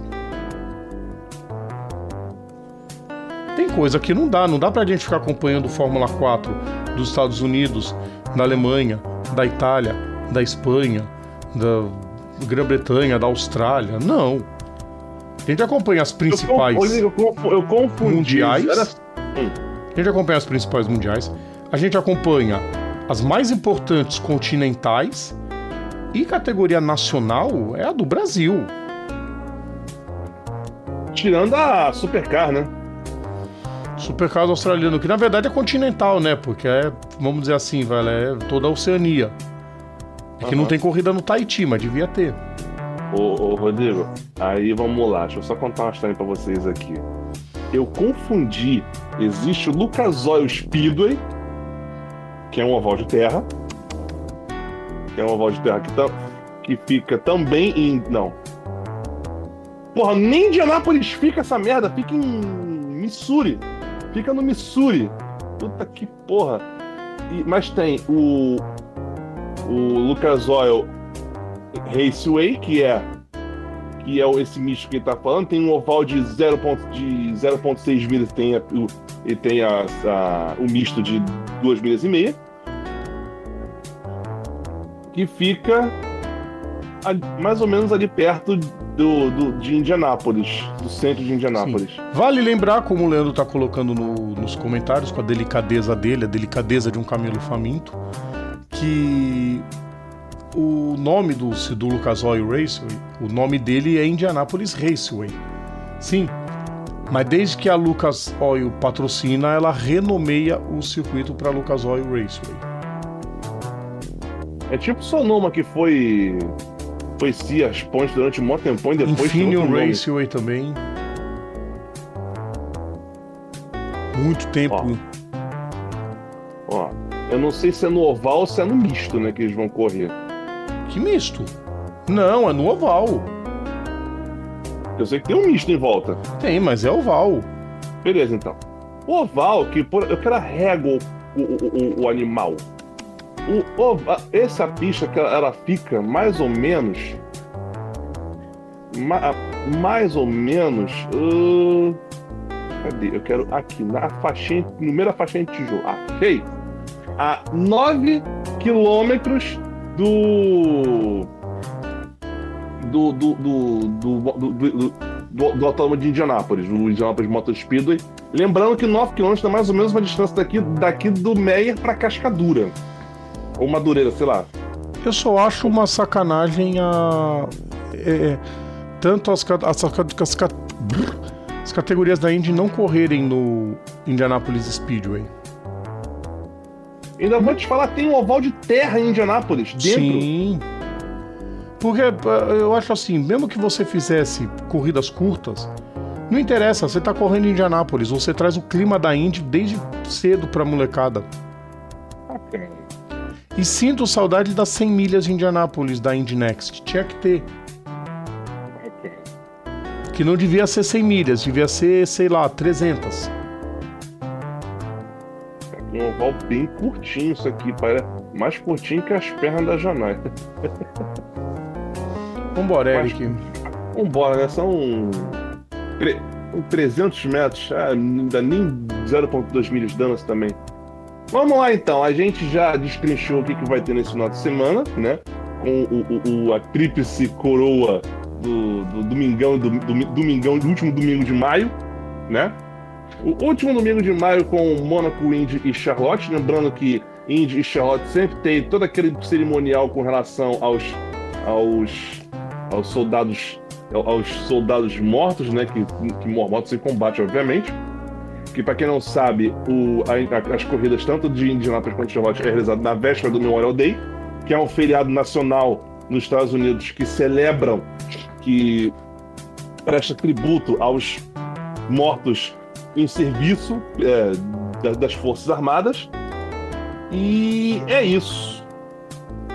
Tem coisa que não dá, não dá pra gente ficar acompanhando Fórmula 4 dos Estados Unidos, da Alemanha, da Itália, da Espanha, da Grã-Bretanha, da Austrália. Não. A gente acompanha as principais eu, eu, eu confundi. mundiais. Era... Hum. A gente acompanha as principais mundiais. A gente acompanha as mais importantes continentais. E categoria nacional é a do Brasil. Tirando a Supercar, né? Supercar australiano, que na verdade é continental, né? Porque é, vamos dizer assim, velho, é toda a Oceania. É que uhum. não tem corrida no Tahiti, mas devia ter. Ô, ô, Rodrigo, aí vamos lá, deixa eu só contar uma história pra vocês aqui. Eu confundi, existe o Lucas Oil Speedway, que é um oval de terra, que é um oval de terra que, tá, que fica também em. Não. Porra, nem Indianápolis fica essa merda, fica em Missouri. Fica no Missouri. Puta que porra. E, mas tem o. O Lucas Oil Raceway, que é que é esse misto que ele tá falando, tem um oval de 0.6 milhas tem a, e tem a, a, o misto de 2 milhas e meia, que fica mais ou menos ali perto do, do, de Indianápolis, do centro de Indianápolis. Sim. Vale lembrar, como o Leandro está colocando no, nos comentários, com a delicadeza dele, a delicadeza de um camelo faminto, que o nome do, do Lucas Oil Raceway, o nome dele é Indianapolis Raceway. Sim, mas desde que a Lucas Oil patrocina, ela renomeia o circuito para Lucas Oil Raceway. É tipo Sonoma que foi foi Cias Ponte durante um bom tempão e depois Infineon Raceway também. Muito tempo. Ó, ó, eu não sei se é no oval ou se é no misto, né, que eles vão correr. Que misto? Não, é no oval. Eu sei que tem um misto em volta. Tem, mas é oval. Beleza, então. O oval, que por, eu quero a régua o, o, o, o animal. O, essa pista que ela fica mais ou menos. Ma, mais ou menos. Uh, cadê? Eu quero aqui, na faixinha. Primeira faixinha de tijolo. Achei! A 9 quilômetros do. Do. Do. Do. Do, do, autódromo de Indianápolis, do Indianápolis Motor Speedway. Lembrando que 9 km é mais ou menos uma distância daqui, daqui do Meyer para Cascadura. Ou Madureira, sei lá. Eu só acho uma sacanagem a. É, tanto as, as, as, as categorias da Indy não correrem no Indianapolis Speedway. Ainda vou te falar, tem um oval de terra em Indianápolis, dentro. Sim. Porque eh, eu acho assim, mesmo que você fizesse corridas curtas, não interessa, você tá correndo em Indianápolis, você traz o clima da Indy desde cedo pra molecada. Okay. E sinto saudade das 100 milhas de Indianápolis da Indy Next. Tinha que ter. Que não devia ser 100 milhas, devia ser, sei lá, 300 um oval bem curtinho isso aqui, parece mais curtinho que as pernas da Janai. [laughs] Vambora, Eric. Vambora, né? São 300 metros, ah, ainda nem 0.2 milhas de dano também. Vamos lá então, a gente já destrinchou o que, que vai ter nesse final de semana, né? Com o, o a tríplice coroa do, do domingão, do, do, domingão, do último domingo de maio, né? O último domingo de maio com Monaco, Indy e Charlotte. Lembrando que Indy e Charlotte sempre tem todo aquele cerimonial com relação aos, aos, aos soldados aos soldados mortos, né? Que, que mortos em combate, obviamente. que para quem não sabe, o, a, as corridas tanto de Indianapolis quanto de Charlotte é realizado na véspera do Memorial Day, que é um feriado nacional nos Estados Unidos que celebram, que presta tributo aos mortos em serviço é, das Forças Armadas. E é isso.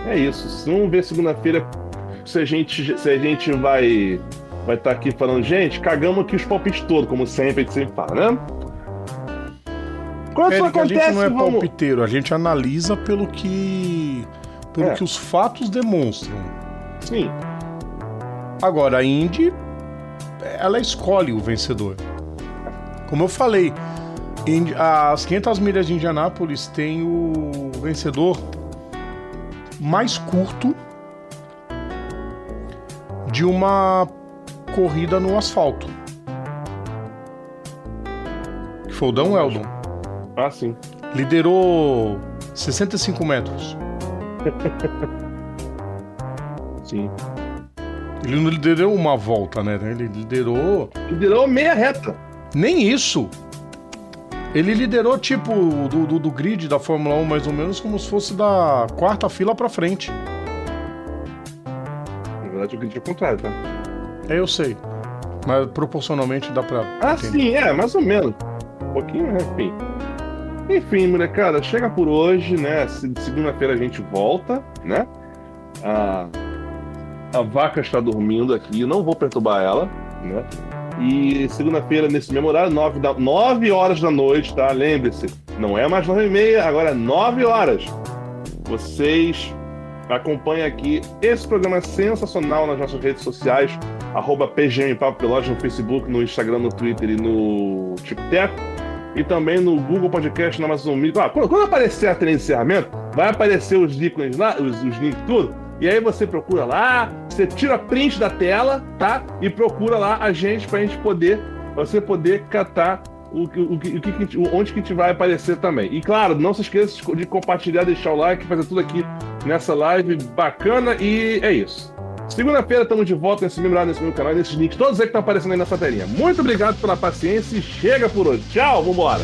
É isso. Vamos ver segunda-feira se a gente se a gente vai vai estar tá aqui falando, gente, cagamos aqui os palpites todos, como sempre a gente sempre fala, né? Quando isso acontece, a gente não é vamos... palpiteiro, a gente analisa pelo que pelo é. que os fatos demonstram. Sim. Agora a Indy ela escolhe o vencedor. Como eu falei, as 500 milhas de Indianápolis tem o vencedor mais curto de uma corrida no asfalto. Que foi o Dan Weldon. Ah, sim. Liderou 65 metros. [laughs] sim. Ele não liderou uma volta, né? Ele liderou. Liderou meia reta. Nem isso. Ele liderou, tipo, do, do, do, grid da Fórmula 1, mais ou menos, como se fosse da quarta fila pra frente. Na verdade, o grid é o contrário, tá? É, eu sei. Mas proporcionalmente dá pra. Ah, entender. sim, é, mais ou menos. Um pouquinho, né? Enfim. Enfim, molecada, chega por hoje, né? Segunda-feira a gente volta, né? A, a vaca está dormindo aqui, não vou perturbar ela, né? E segunda-feira, nesse mesmo horário, 9, da, 9 horas da noite, tá? Lembre-se, não é mais 9 e meia, agora é 9 horas. Vocês acompanhem aqui esse programa sensacional nas nossas redes sociais, arroba PGM Papo Pelote no Facebook, no Instagram, no Twitter e no TikTok. E também no Google Podcast, na Amazon Music. Ah, quando, quando, aparecer a trilha de encerramento, vai aparecer os ícones lá, os, os links tudo. E aí você procura lá, você tira print da tela, tá? E procura lá a gente pra gente poder, você poder catar o, o, o, o, onde que a gente vai aparecer também. E claro, não se esqueça de compartilhar, deixar o like, fazer tudo aqui nessa live bacana e é isso. Segunda-feira estamos de volta nesse mesmo nesse meu canal, nesses links, todos aí que estão aparecendo aí nessa telinha. Muito obrigado pela paciência e chega por hoje. Tchau, vambora!